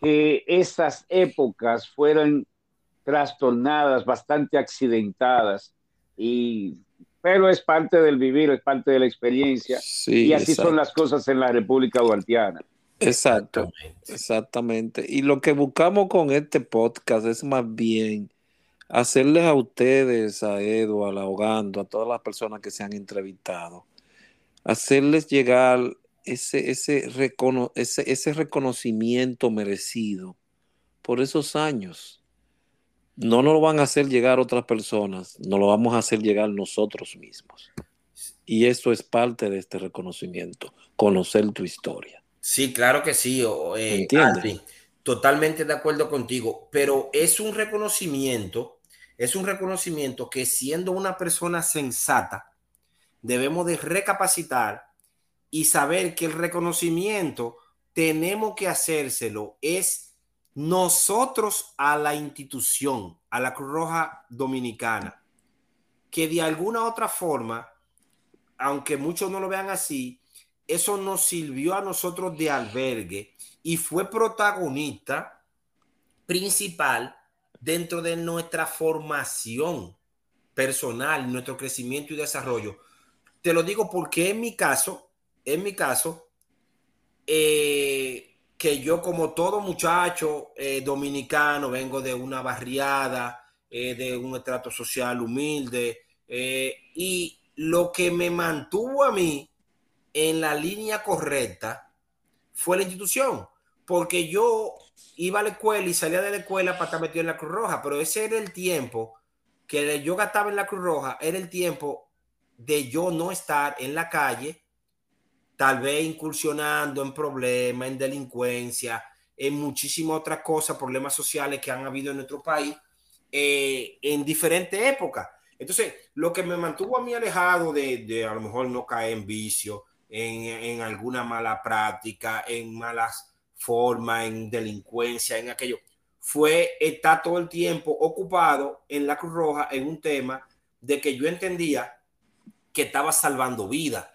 que esas épocas fueran trastornadas, bastante accidentadas, y, pero es parte del vivir, es parte de la experiencia. y así son las cosas en la República Duartiana. Exacto, exactamente. Y lo que buscamos con este podcast es más bien hacerles a ustedes, a Edu, a a todas las personas que se han entrevistado, hacerles llegar ese, ese, ese, ese reconocimiento merecido por esos años no nos lo van a hacer llegar otras personas, nos lo vamos a hacer llegar nosotros mismos. Y eso es parte de este reconocimiento, conocer tu historia. Sí, claro que sí. Eh, totalmente de acuerdo contigo, pero es un reconocimiento Es un reconocimiento que siendo una persona sensata, debemos de recapacitar y saber que el reconocimiento tenemos que hacérselo es nosotros a la institución, a la Cruz Roja Dominicana, que de alguna otra forma, aunque muchos no lo vean así, eso nos sirvió a nosotros de albergue y fue protagonista principal dentro de nuestra formación personal, nuestro crecimiento y desarrollo. Te lo digo porque en mi caso, en mi caso, eh, que yo como todo muchacho eh, dominicano vengo de una barriada, eh, de un estrato social humilde, y lo que me mantuvo a mí en la línea correcta fue la institución, porque yo iba a la escuela y salía de la escuela para estar metido en la Cruz Roja, pero ese era el tiempo que yo gastaba en la Cruz Roja, era el tiempo de yo no estar en la calle, tal vez incursionando en problemas, en delincuencia, en muchísimas otras cosas, problemas sociales que han habido en nuestro país eh, en diferentes épocas. Entonces, lo que me mantuvo a mí alejado de, de a lo mejor no caer en vicio, en, alguna mala práctica, en malas formas, en delincuencia, en aquello, fue estar todo el tiempo ocupado en la Cruz Roja en un tema de que yo entendía que estaba salvando vida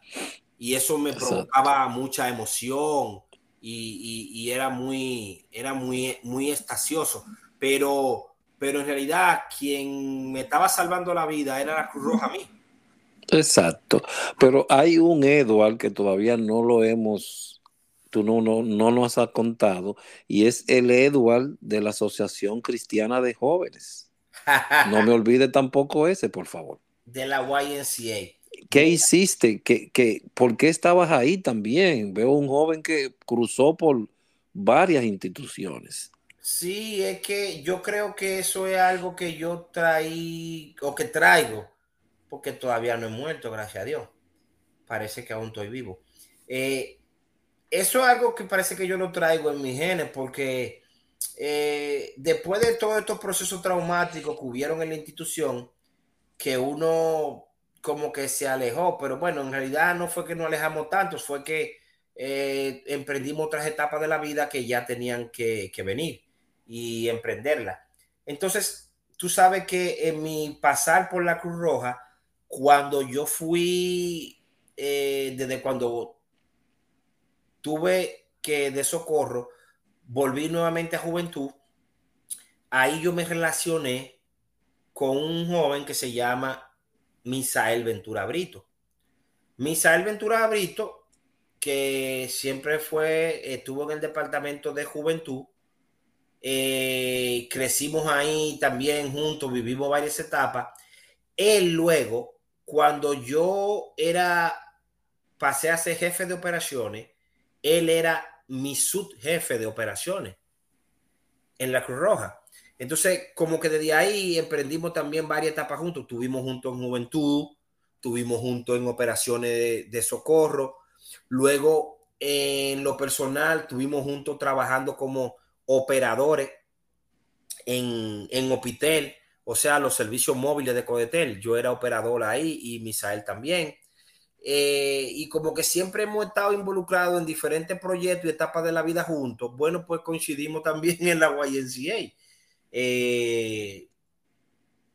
y eso me provocaba mucha emoción y, era muy era muy muy estacioso pero pero en realidad quien me estaba salvando la vida era la Cruz Roja a mí Exacto. Pero hay un Edward que todavía no lo hemos, tú no, no, no nos has contado, y es el Edward de la Asociación Cristiana de Jóvenes. [laughs] No me olvide tampoco ese, por favor. De la YNCA. ¿Qué hiciste? ¿Qué, qué, por qué estabas ahí también? Veo un joven que cruzó por varias instituciones. Sí, es que yo creo que eso es algo que yo traí o que traigo porque todavía no he muerto, gracias a Dios. Parece que aún estoy vivo. Eh, eso es algo que parece que yo lo traigo en mis genes, porque eh, después de todos estos procesos traumáticos que hubieron en la institución, que uno como que se alejó, pero bueno, en realidad no fue que nos alejamos tanto, fue que eh, emprendimos otras etapas de la vida que ya tenían que, que venir y emprenderla. Entonces, tú sabes que en mi pasar por la Cruz Roja, cuando yo fui, eh, desde cuando tuve que de socorro, volví nuevamente a juventud, ahí yo me relacioné con un joven que se llama Misael Ventura Brito. Misael Ventura Brito, que siempre fue, estuvo en el departamento de juventud, eh, crecimos ahí también juntos, vivimos varias etapas. Él luego cuando yo era, pasé a ser jefe de operaciones, él era mi subjefe de operaciones en la Cruz Roja. Entonces, como que desde ahí emprendimos también varias etapas juntos. Tuvimos juntos en juventud, tuvimos juntos en operaciones de, socorro. Luego, en lo personal, tuvimos juntos trabajando como operadores en, en Opitel o sea, los servicios móviles de Codetel. Yo era operador ahí y Misael también. Eh, y como que siempre hemos estado involucrados en diferentes proyectos y etapas de la vida juntos, bueno, pues coincidimos también [laughs] en la YNCA. Eh,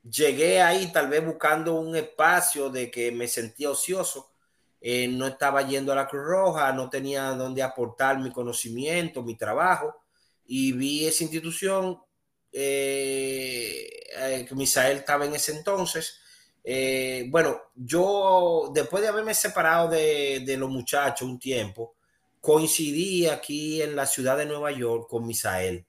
llegué ahí tal vez buscando un espacio de que me sentía ocioso. Eh, no estaba yendo a la Cruz Roja, no tenía donde aportar mi conocimiento, mi trabajo, y vi esa institución eh, que Misael estaba en ese entonces. Bueno, yo después de haberme separado de, los muchachos un tiempo, coincidí aquí en la ciudad de Nueva York con Misael.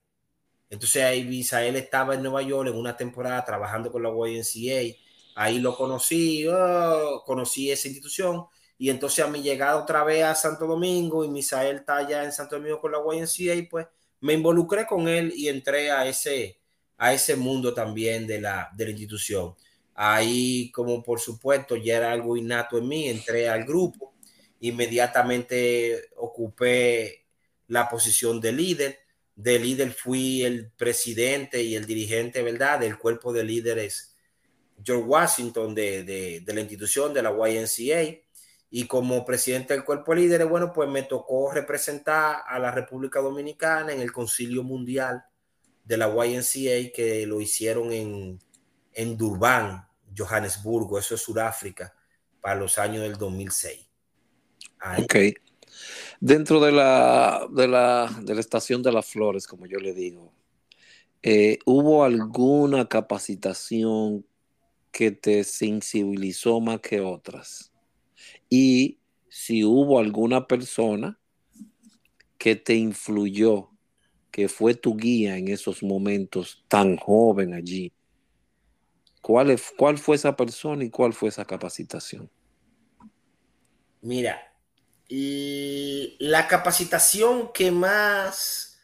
Entonces ahí Misael estaba en Nueva York en una temporada trabajando con la YNCA. Ahí lo conocí, oh, conocí esa institución. Y entonces a mi llegada otra vez a Santo Domingo y Misael está allá en Santo Domingo con la YNCA, pues me involucré con él y entré a ese, a ese mundo también de la, de la institución. Ahí, como por supuesto, ya era algo innato en mí, entré al grupo, inmediatamente ocupé la posición de líder, de líder fui el presidente y el dirigente, ¿verdad? Del cuerpo de líderes George Washington de, de, la institución de la YNCA. Y como presidente del cuerpo de líderes, bueno, pues me tocó representar a la República Dominicana en el Concilio Mundial de la YNCA que lo hicieron en, en Durban, Johannesburgo, eso es Sudáfrica, para los años del 2006. Ok. Dentro de la, de la, de la estación de las flores, como yo le digo, eh, ¿hubo alguna capacitación que te sensibilizó más que otras? Y si hubo alguna persona que te influyó, que fue tu guía en esos momentos tan joven allí, ¿cuál, cuál fue esa persona y cuál fue esa capacitación? Mira, y la capacitación que más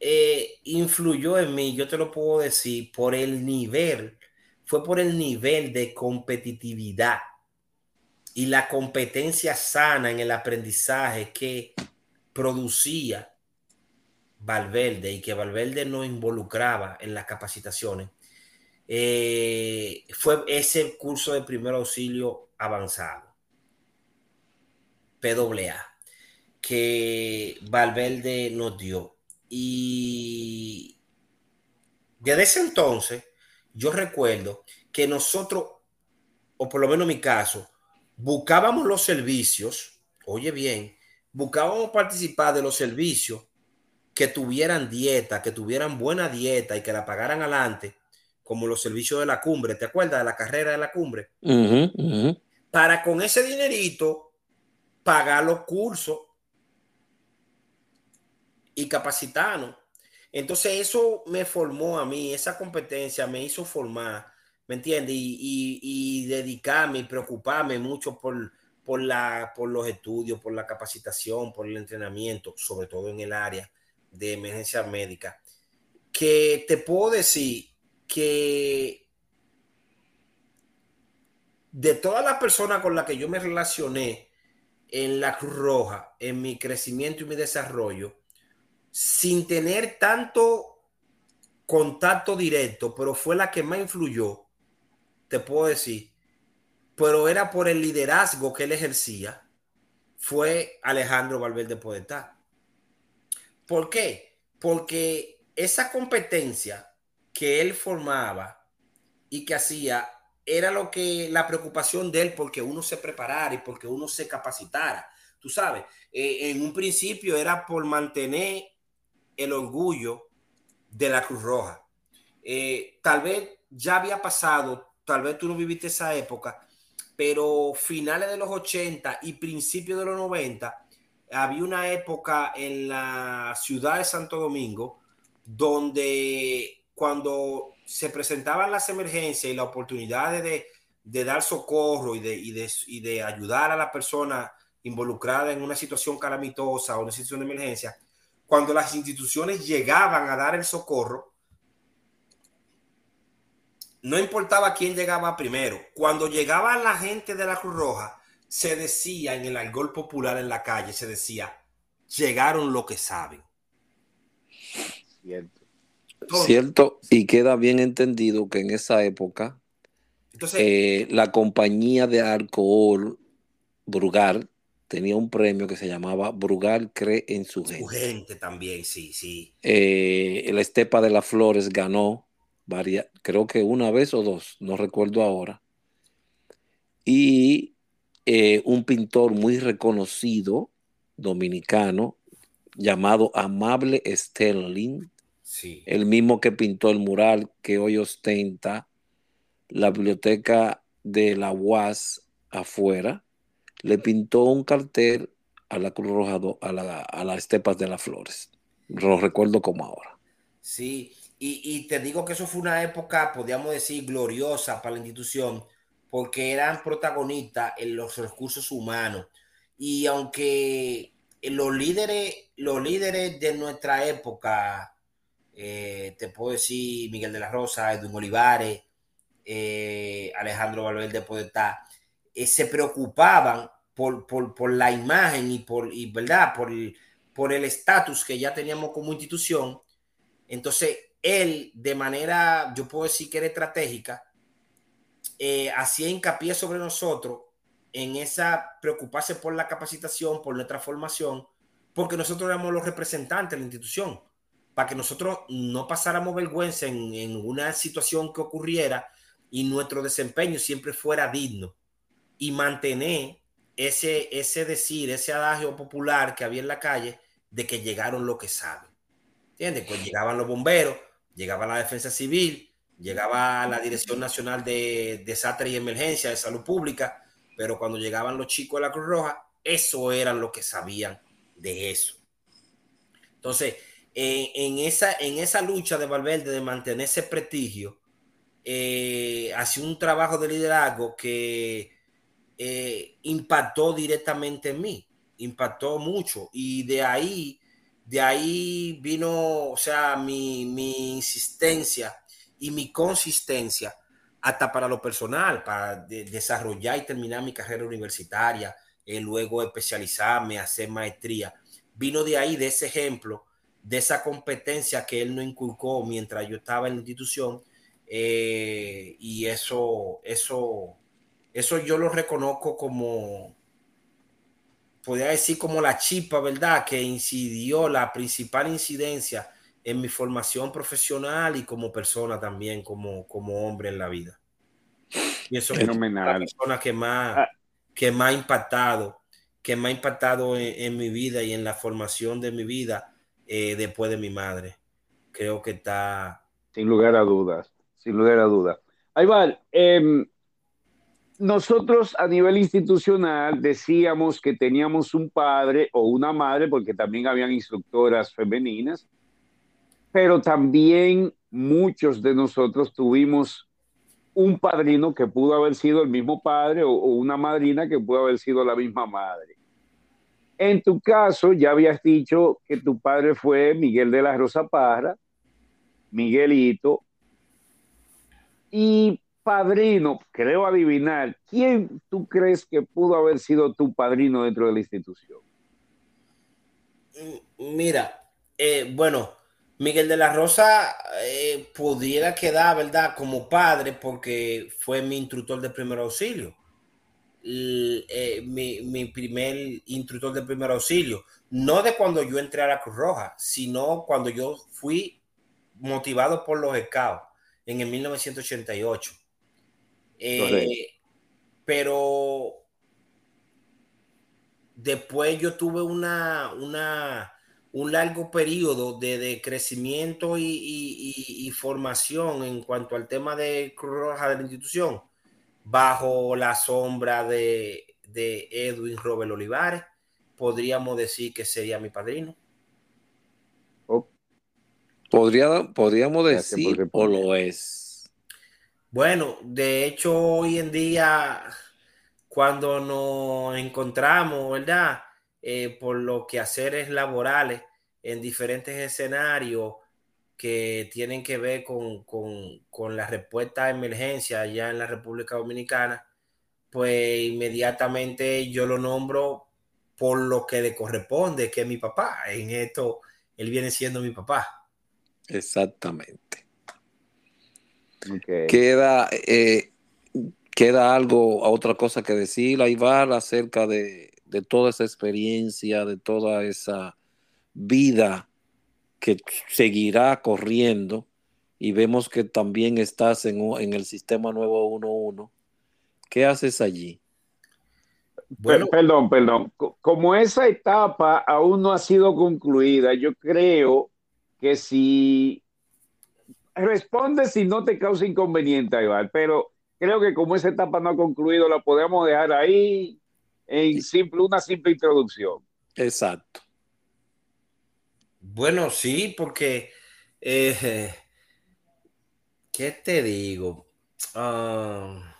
eh, influyó en mí, yo te lo puedo decir, por el nivel, fue por el nivel de competitividad y la competencia sana en el aprendizaje que producía Valverde y que Valverde no involucraba en las capacitaciones. Eh, fue ese curso de primer auxilio avanzado PAA que Valverde nos dio. Y desde ese entonces, yo recuerdo que nosotros, o por lo menos en mi caso, buscábamos los servicios, oye bien, buscábamos participar de los servicios que tuvieran dieta, que tuvieran buena dieta y que la pagaran adelante, como los servicios de la cumbre, ¿te acuerdas de la carrera de la cumbre? Para con ese dinerito pagar los cursos y capacitarnos. Entonces eso me formó a mí, esa competencia me hizo formar, ¿me entiendes? Y, dedicarme y preocuparme mucho por, por, la, por los estudios, por la capacitación, por el entrenamiento, sobre todo en el área de emergencia médica. Que te puedo decir que de todas las personas con las que yo me relacioné, en la Cruz Roja, en mi crecimiento y mi desarrollo, sin tener tanto contacto directo, pero fue la que más influyó, te puedo decir, pero era por el liderazgo que él ejercía, fue Alejandro Valverde Podestá. ¿Por qué? Porque esa competencia que él formaba y que hacía era lo que la preocupación de él porque uno se preparara y porque uno se capacitara. Tú sabes, eh, en un principio era por mantener el orgullo de la Cruz Roja. Eh, tal vez ya había pasado, tal vez tú no viviste esa época, pero finales de los 80 y principios de los 90, había una época en la ciudad de Santo Domingo donde cuando se presentaban las emergencias y la oportunidad de, dar socorro y de, de, ayudar a la persona involucrada en una situación calamitosa o una situación de emergencia, cuando las instituciones llegaban a dar el socorro, no importaba quién llegaba primero. Cuando llegaba la gente de la Cruz Roja, se decía en el algol popular en la calle, se decía, llegaron lo que saben. Cierto, y queda bien entendido que en esa época eh, la compañía de alcohol Brugal tenía un premio que se llamaba Brugal cree en su, gente. gente también, sí, sí. Eh, la Estepa de las Flores ganó varias, creo que una vez o dos, no recuerdo ahora. Y eh, un pintor muy reconocido dominicano llamado Amable Sterling el mismo que pintó el mural que hoy ostenta la biblioteca de la UAS afuera, le pintó un cartel a la Cruz Roja, a, las estepas de las flores. Lo recuerdo como ahora. Sí, y, te digo que eso fue una época, podríamos decir, gloriosa para la institución, porque eran protagonistas en los recursos humanos. Y aunque los líderes, los líderes de nuestra época, eh, te puedo decir Miguel de la Rosa, Edwin Olivares, eh, Alejandro Valverde Podestá, eh, se preocupaban por, por, la imagen y por, y, ¿verdad? por, por el estatus que ya teníamos como institución. Entonces, él, de manera, yo puedo decir que era estratégica, eh, hacía hincapié sobre nosotros en esa preocuparse por la capacitación, por nuestra formación, porque nosotros éramos los representantes de la institución, para que nosotros no pasáramos vergüenza en, una situación que ocurriera y nuestro desempeño siempre fuera digno y mantener ese, ese decir, ese adagio popular que había en la calle de que llegaron los que saben. ¿Entiendes? Pues llegaban los bomberos, llegaba la defensa civil, llegaba la Dirección Nacional de Desastre y Emergencia de Salud Pública, pero cuando llegaban los chicos de la Cruz Roja, eso eran los que sabían de eso. Entonces, en, esa, en esa lucha de Valverde de mantener ese prestigio, eh, hacía un trabajo de liderazgo que eh, impactó directamente en mí, impactó mucho y de ahí, de ahí vino, o sea, mi, insistencia y mi consistencia hasta para lo personal, para desarrollar y terminar mi carrera universitaria, eh, luego especializarme, hacer maestría. Vino de ahí, de ese ejemplo, de esa competencia que él no inculcó mientras yo estaba en la institución. Eh, y eso, eso, eso yo lo reconozco como, podría decir como la chipa, ¿verdad? Que incidió, la principal incidencia en mi formación profesional y como persona también, como, como hombre en la vida. Y eso es la persona que más, ah. que más ha impactado, que más ha impactado en, mi vida y en la formación de mi vida eh, después de mi madre. Creo que está... Sin lugar a dudas, sin lugar a dudas. Va. Eh, nosotros a nivel institucional decíamos que teníamos un padre o una madre, porque también habían instructoras femeninas, pero también muchos de nosotros tuvimos un padrino que pudo haber sido el mismo padre o, una madrina que pudo haber sido la misma madre. En tu caso, ya habías dicho que tu padre fue Miguel de la Rosa Parra, Miguelito, y padrino, creo adivinar, ¿quién tú crees que pudo haber sido tu padrino dentro de la institución? Mm, mira, eh, bueno, Miguel de la Rosa eh, pudiera quedar, ¿verdad? Como padre porque fue mi instructor de primer auxilio. Eh, mi, mi, primer instructor de primer auxilio. No de cuando yo entré a la Cruz Roja, sino cuando yo fui motivado por los scouts en el 1988. Eh, pero después yo tuve una, una, un largo periodo de, crecimiento y, formación en cuanto al tema de Cruz Roja de la institución, bajo la sombra de, de Edwin Robert Olivares, podríamos decir que sería mi padrino. Oh. Podría, podríamos decir, o lo es. Bueno, de hecho, hoy en día, cuando nos encontramos, ¿verdad? Eh, por lo que haceres laborales en diferentes escenarios que tienen que ver con, con la respuesta a emergencia allá en la República Dominicana, pues inmediatamente yo lo nombro por lo que le corresponde, que es mi papá. En esto, él viene siendo mi papá. Exactamente. Queda, eh, queda algo, otra cosa que decir, Aivar, acerca de, toda esa experiencia, de toda esa vida que seguirá corriendo y vemos que también estás en, en el sistema nuevo 1.1. ¿Qué haces allí? Bueno, perdón, perdón. Como esa etapa aún no ha sido concluida, yo creo que si responde si no te causa inconveniente, Iván, pero creo que como esa etapa no ha concluido, la podemos dejar ahí en simple, una simple introducción. Exacto. Bueno, sí, porque, eh, ¿qué te digo? Ah,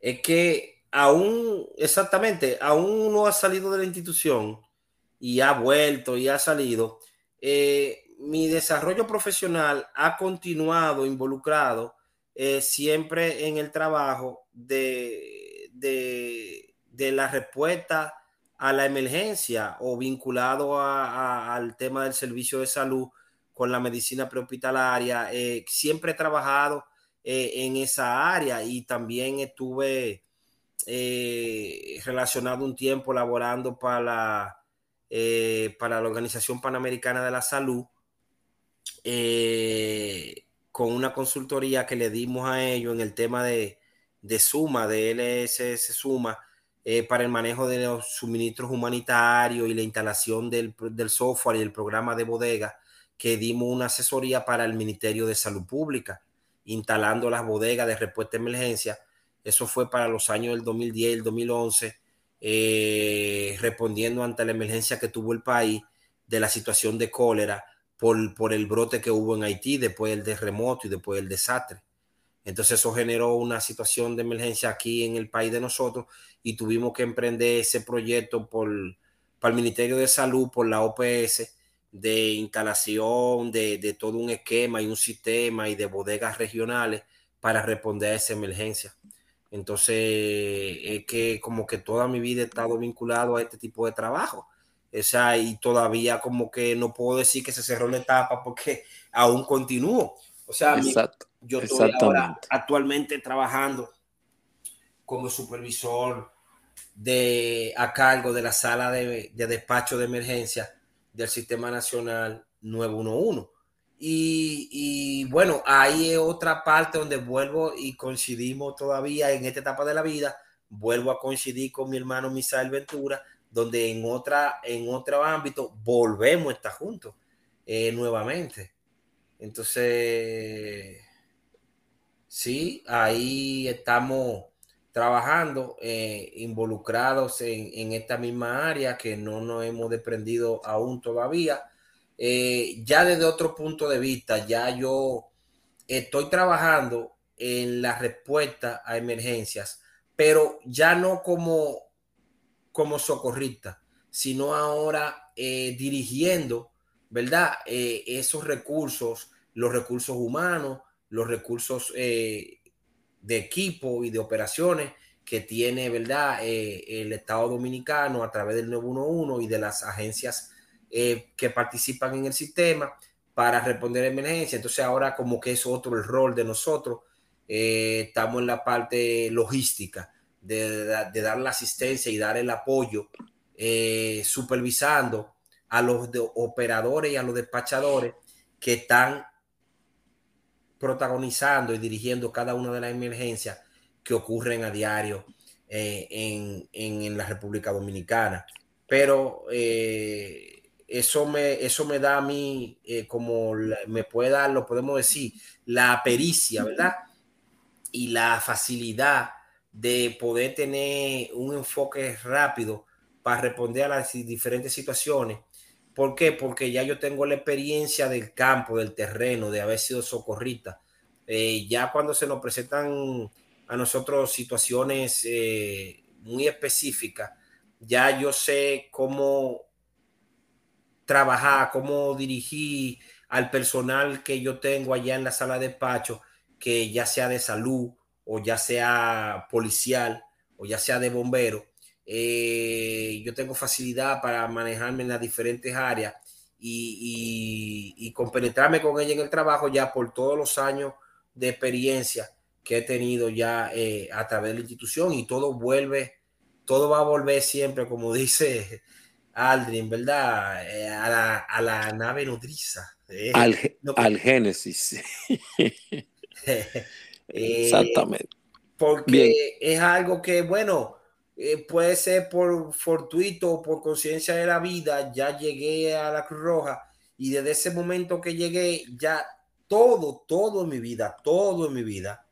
es que aún, exactamente, aún no ha salido de la institución y ha vuelto y ha salido. Eh, mi desarrollo profesional ha continuado involucrado eh, siempre en el trabajo de, de, la respuesta a la emergencia o vinculado al tema del servicio de salud con la medicina prehospitalaria. Eh, siempre he trabajado eh, en esa área y también estuve eh, relacionado un tiempo laborando para para la Organización Panamericana de la Salud con una consultoría que le dimos a ellos en el tema de, de Suma, de LSS Suma, para el manejo de los suministros humanitarios y la instalación del, del software y el programa de bodega que dimos una asesoría para el Ministerio de Salud Pública, instalando las bodegas de respuesta a emergencia. Eso fue para los años del 2010 y el 2011, eh, respondiendo ante la emergencia que tuvo el país de la situación de cólera por, por el brote que hubo en Haití después del terremoto y después del desastre. Entonces eso generó una situación de emergencia aquí en el país de nosotros y tuvimos que emprender ese proyecto por, para el Ministerio de Salud, por la OPS, de instalación de, todo un esquema y un sistema y de bodegas regionales para responder a esa emergencia. Entonces, es que como que toda mi vida he estado vinculado a este tipo de trabajo. O sea, y todavía como que no puedo decir que se cerró la etapa porque aún continúo. O sea, yo estoy ahora actualmente trabajando como supervisor de, a cargo de la sala de, de despacho de emergencia del Sistema Nacional 911. Y, y, bueno, ahí es otra parte donde vuelvo y coincidimos todavía en esta etapa de la vida. Vuelvo a coincidir con mi hermano Misael Ventura, donde en, otra, en otro ámbito volvemos a estar juntos eh, nuevamente. Entonces, sí, ahí estamos trabajando, eh, involucrados en, esta misma área que no nos hemos desprendido aún todavía. Eh, ya desde otro punto de vista, ya yo estoy trabajando en la respuesta a emergencias, pero ya no como, como socorrista, sino ahora eh, dirigiendo, ¿verdad? esos recursos, los recursos humanos, los recursos de equipo y de operaciones que tiene, ¿verdad? Eh, el Estado Dominicano a través del 911 y de las agencias eh, que participan en el sistema para responder a emergencia. Entonces ahora como que es otro el rol de nosotros. Eh, estamos en la parte logística de, dar la asistencia y dar el apoyo, supervisando a los operadores y a los despachadores que están protagonizando y dirigiendo cada una de las emergencias que ocurren a diario eh, en, la República Dominicana. Pero eh, eso, me, eso me da a mí, eh, como me puede dar, lo podemos decir, la pericia, ¿verdad? Y la facilidad de poder tener un enfoque rápido para responder a las diferentes situaciones. ¿Por qué? Porque ya yo tengo la experiencia del campo, del terreno, de haber sido socorrista. Eh, ya cuando se nos presentan a nosotros situaciones eh, muy específicas, ya yo sé cómo trabajar, cómo dirigir al personal que yo tengo allá en la sala de despacho, que ya sea de salud o ya sea policial o ya sea de bombero. Eh, yo tengo facilidad para manejarme en las diferentes áreas y, y, compenetrarme con ella en el trabajo ya por todos los años de experiencia que he tenido ya eh, a través de la institución y todo vuelve, todo va a volver siempre, como [laughs] dice Aldrin, ¿verdad? Eh, a, la, nave nodriza. Eh, al, Génesis. [laughs] Exactamente. Porque es algo que, bueno, puede ser por fortuito, por conciencia de la vida, ya llegué a la Cruz Roja y desde ese momento que llegué, ya todo, todo en mi vida, todo en mi vida,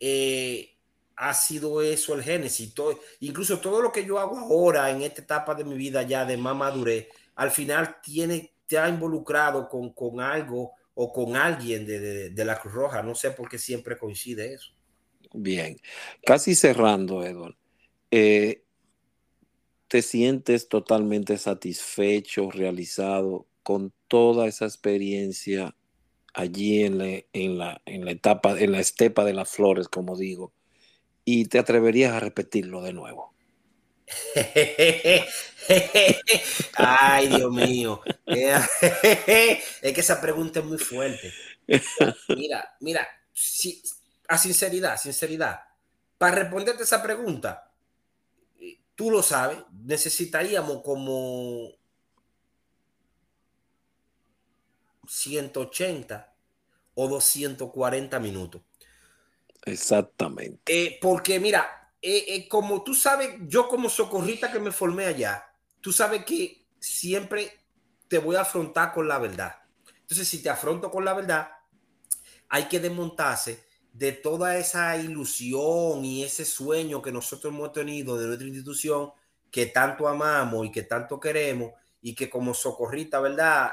eh, ha sido eso el génesis. Todo, incluso todo lo que yo hago ahora en esta etapa de mi vida ya de más madurez, al final tiene, te ha involucrado con, con algo o con alguien de, de, la Cruz Roja. No sé por qué siempre coincide eso. Bien, casi cerrando, Edward. Eh, ¿Te sientes totalmente satisfecho, realizado con toda esa experiencia allí en la, en la, etapa, en la estepa de las flores, como digo, y te atreverías a repetirlo de nuevo. [laughs] Ay, Dios mío. Es que esa pregunta es muy fuerte. Mira, mira, a sinceridad, sinceridad. Para responderte esa pregunta, tú lo sabes, necesitaríamos como 180 o 240 minutos. Exactamente. Eh, porque mira, eh, eh, como tú sabes, yo como socorrista que me formé allá, tú sabes que siempre te voy a afrontar con la verdad. Entonces, si te afronto con la verdad, hay que desmontarse de toda esa ilusión y ese sueño que nosotros hemos tenido de nuestra institución que tanto amamos y que tanto queremos y que como socorrista, ¿verdad?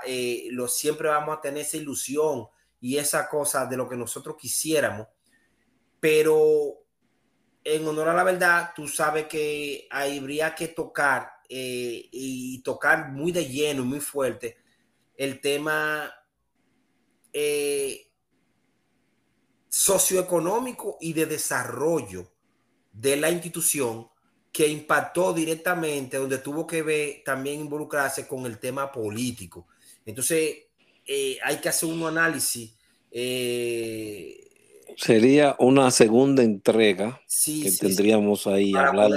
lo, siempre vamos a tener esa ilusión y esa cosa de lo que nosotros quisiéramos pero en honor a la verdad, tú sabes que habría que tocar eh, y tocar muy de lleno, muy fuerte, el tema eh, socioeconómico y de desarrollo de la institución que impactó directamente, donde tuvo que ver también involucrarse con el tema político. Entonces, eh, hay que hacer un análisis sería una segunda entrega que tendríamos ahí para hablar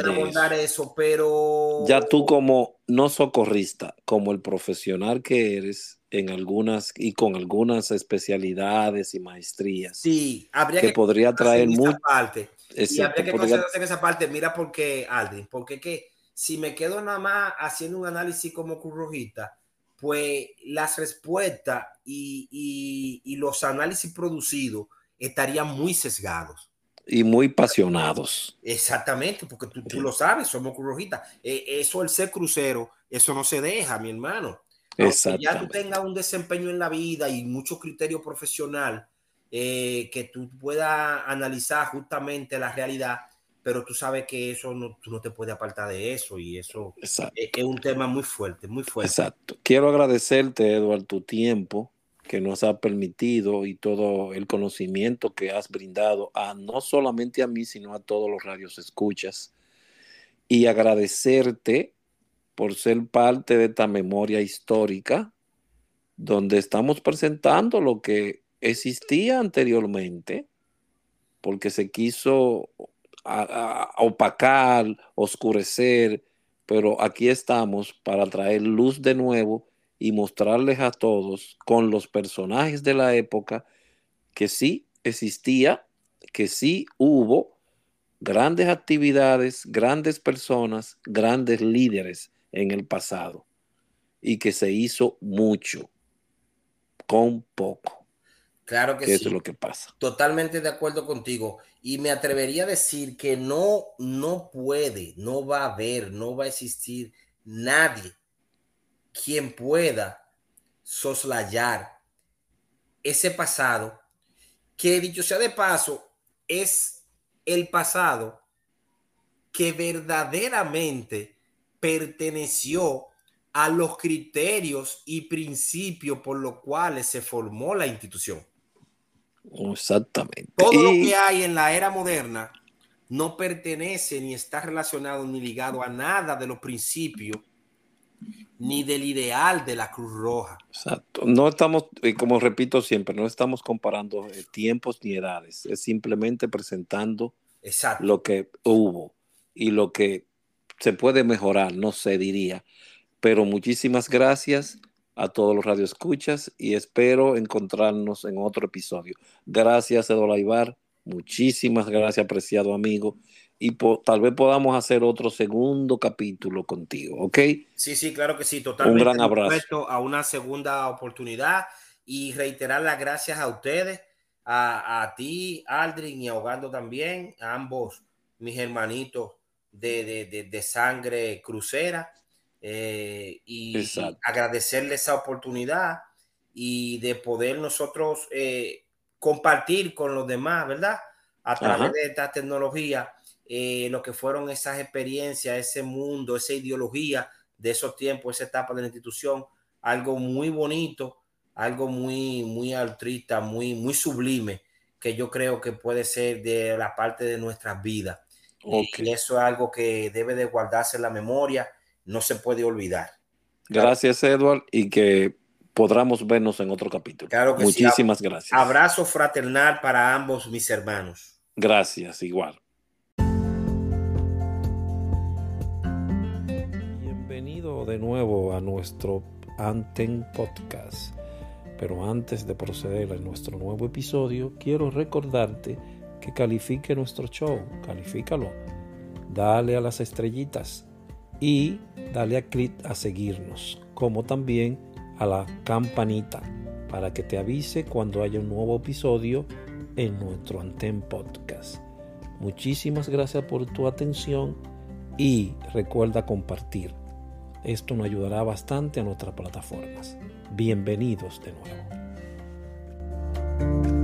de eso. pero ya tú como no socorrista, como el profesional que eres en algunas y con algunas especialidades y maestrías. Sí, habría que, podría traer mucha parte. y habría que podría... en esa parte, mira por qué, Aldrin, porque que si me quedo nada más haciendo un análisis como currojita, pues las respuestas y, y, y los análisis producidos estarían muy sesgados. Y muy pasionados. Exactamente, porque tú, lo sabes, somos crujitas. Eh, eso, el ser crucero, eso no se deja, mi hermano. Ya tú tengas un desempeño en la vida y mucho criterio profesional, eh, que tú puedas analizar justamente la realidad, pero tú sabes que eso no, tú no te puedes apartar de eso y eso es, es, un tema muy fuerte, muy fuerte. Exacto. Quiero agradecerte, Eduardo, tu tiempo que nos ha permitido y todo el conocimiento que has brindado a no solamente a mí, sino a todos los radios escuchas. Y agradecerte por ser parte de esta memoria histórica, donde estamos presentando lo que existía anteriormente, porque se quiso opacar, oscurecer, pero aquí estamos para traer luz de nuevo y mostrarles a todos con los personajes de la época que sí existía, que sí hubo grandes actividades, grandes personas, grandes líderes en el pasado y que se hizo mucho con poco. Claro que, sí. Eso es lo que pasa. Totalmente de acuerdo contigo. Y me atrevería a decir que no, no puede, no va a haber, no va a existir nadie quien pueda soslayar ese pasado, que dicho sea de paso, es el pasado que verdaderamente perteneció a los criterios y principios por los cuales se formó la institución. Exactamente. Todo lo que hay en la era moderna no pertenece ni está relacionado ni ligado a nada de los principios ni del ideal de la Cruz Roja. Exacto. No estamos, eh, como repito siempre, no estamos comparando eh, tiempos ni edades, es simplemente presentando lo que hubo y lo que se puede mejorar, no se diría. Pero muchísimas gracias a todos los radioescuchas y espero encontrarnos en otro episodio. Gracias, Eduardo Ibar. Muchísimas gracias, apreciado amigo y tal vez podamos hacer otro segundo capítulo contigo, ¿ok? Sí, sí, claro que sí, totalmente. Un gran abrazo. A una segunda oportunidad y reiterar las gracias a ustedes, a, ti, Aldrin, y ahogando también, a ambos mis hermanitos de, de, sangre crucera. Eh, y, agradecerles esa oportunidad y de poder nosotros eh, compartir con los demás, ¿verdad? A través de esta tecnología eh, lo que fueron esas experiencias, ese mundo, esa ideología de esos tiempos, esa etapa de la institución, algo muy bonito, algo muy, muy altruista, muy, muy sublime, que yo creo que puede ser de la parte de nuestras vidas. Y eso es algo que debe de guardarse en la memoria, no se puede olvidar. Gracias, Edward, y que podamos vernos en otro capítulo. Claro que Muchísimas gracias. Abrazo fraternal para ambos mis hermanos. Gracias, igual. Bienvenido de nuevo a nuestro Anten Podcast. Pero antes de proceder a nuestro nuevo episodio, quiero recordarte que califique nuestro show, califícalo, dale a las estrellitas y dale a clic a seguirnos, como también a la campanita para que te avise cuando haya un nuevo episodio en nuestro Anten Podcast. Muchísimas gracias por tu atención y recuerda compartir. Esto nos ayudará bastante a nuestras plataformas. Bienvenidos de nuevo.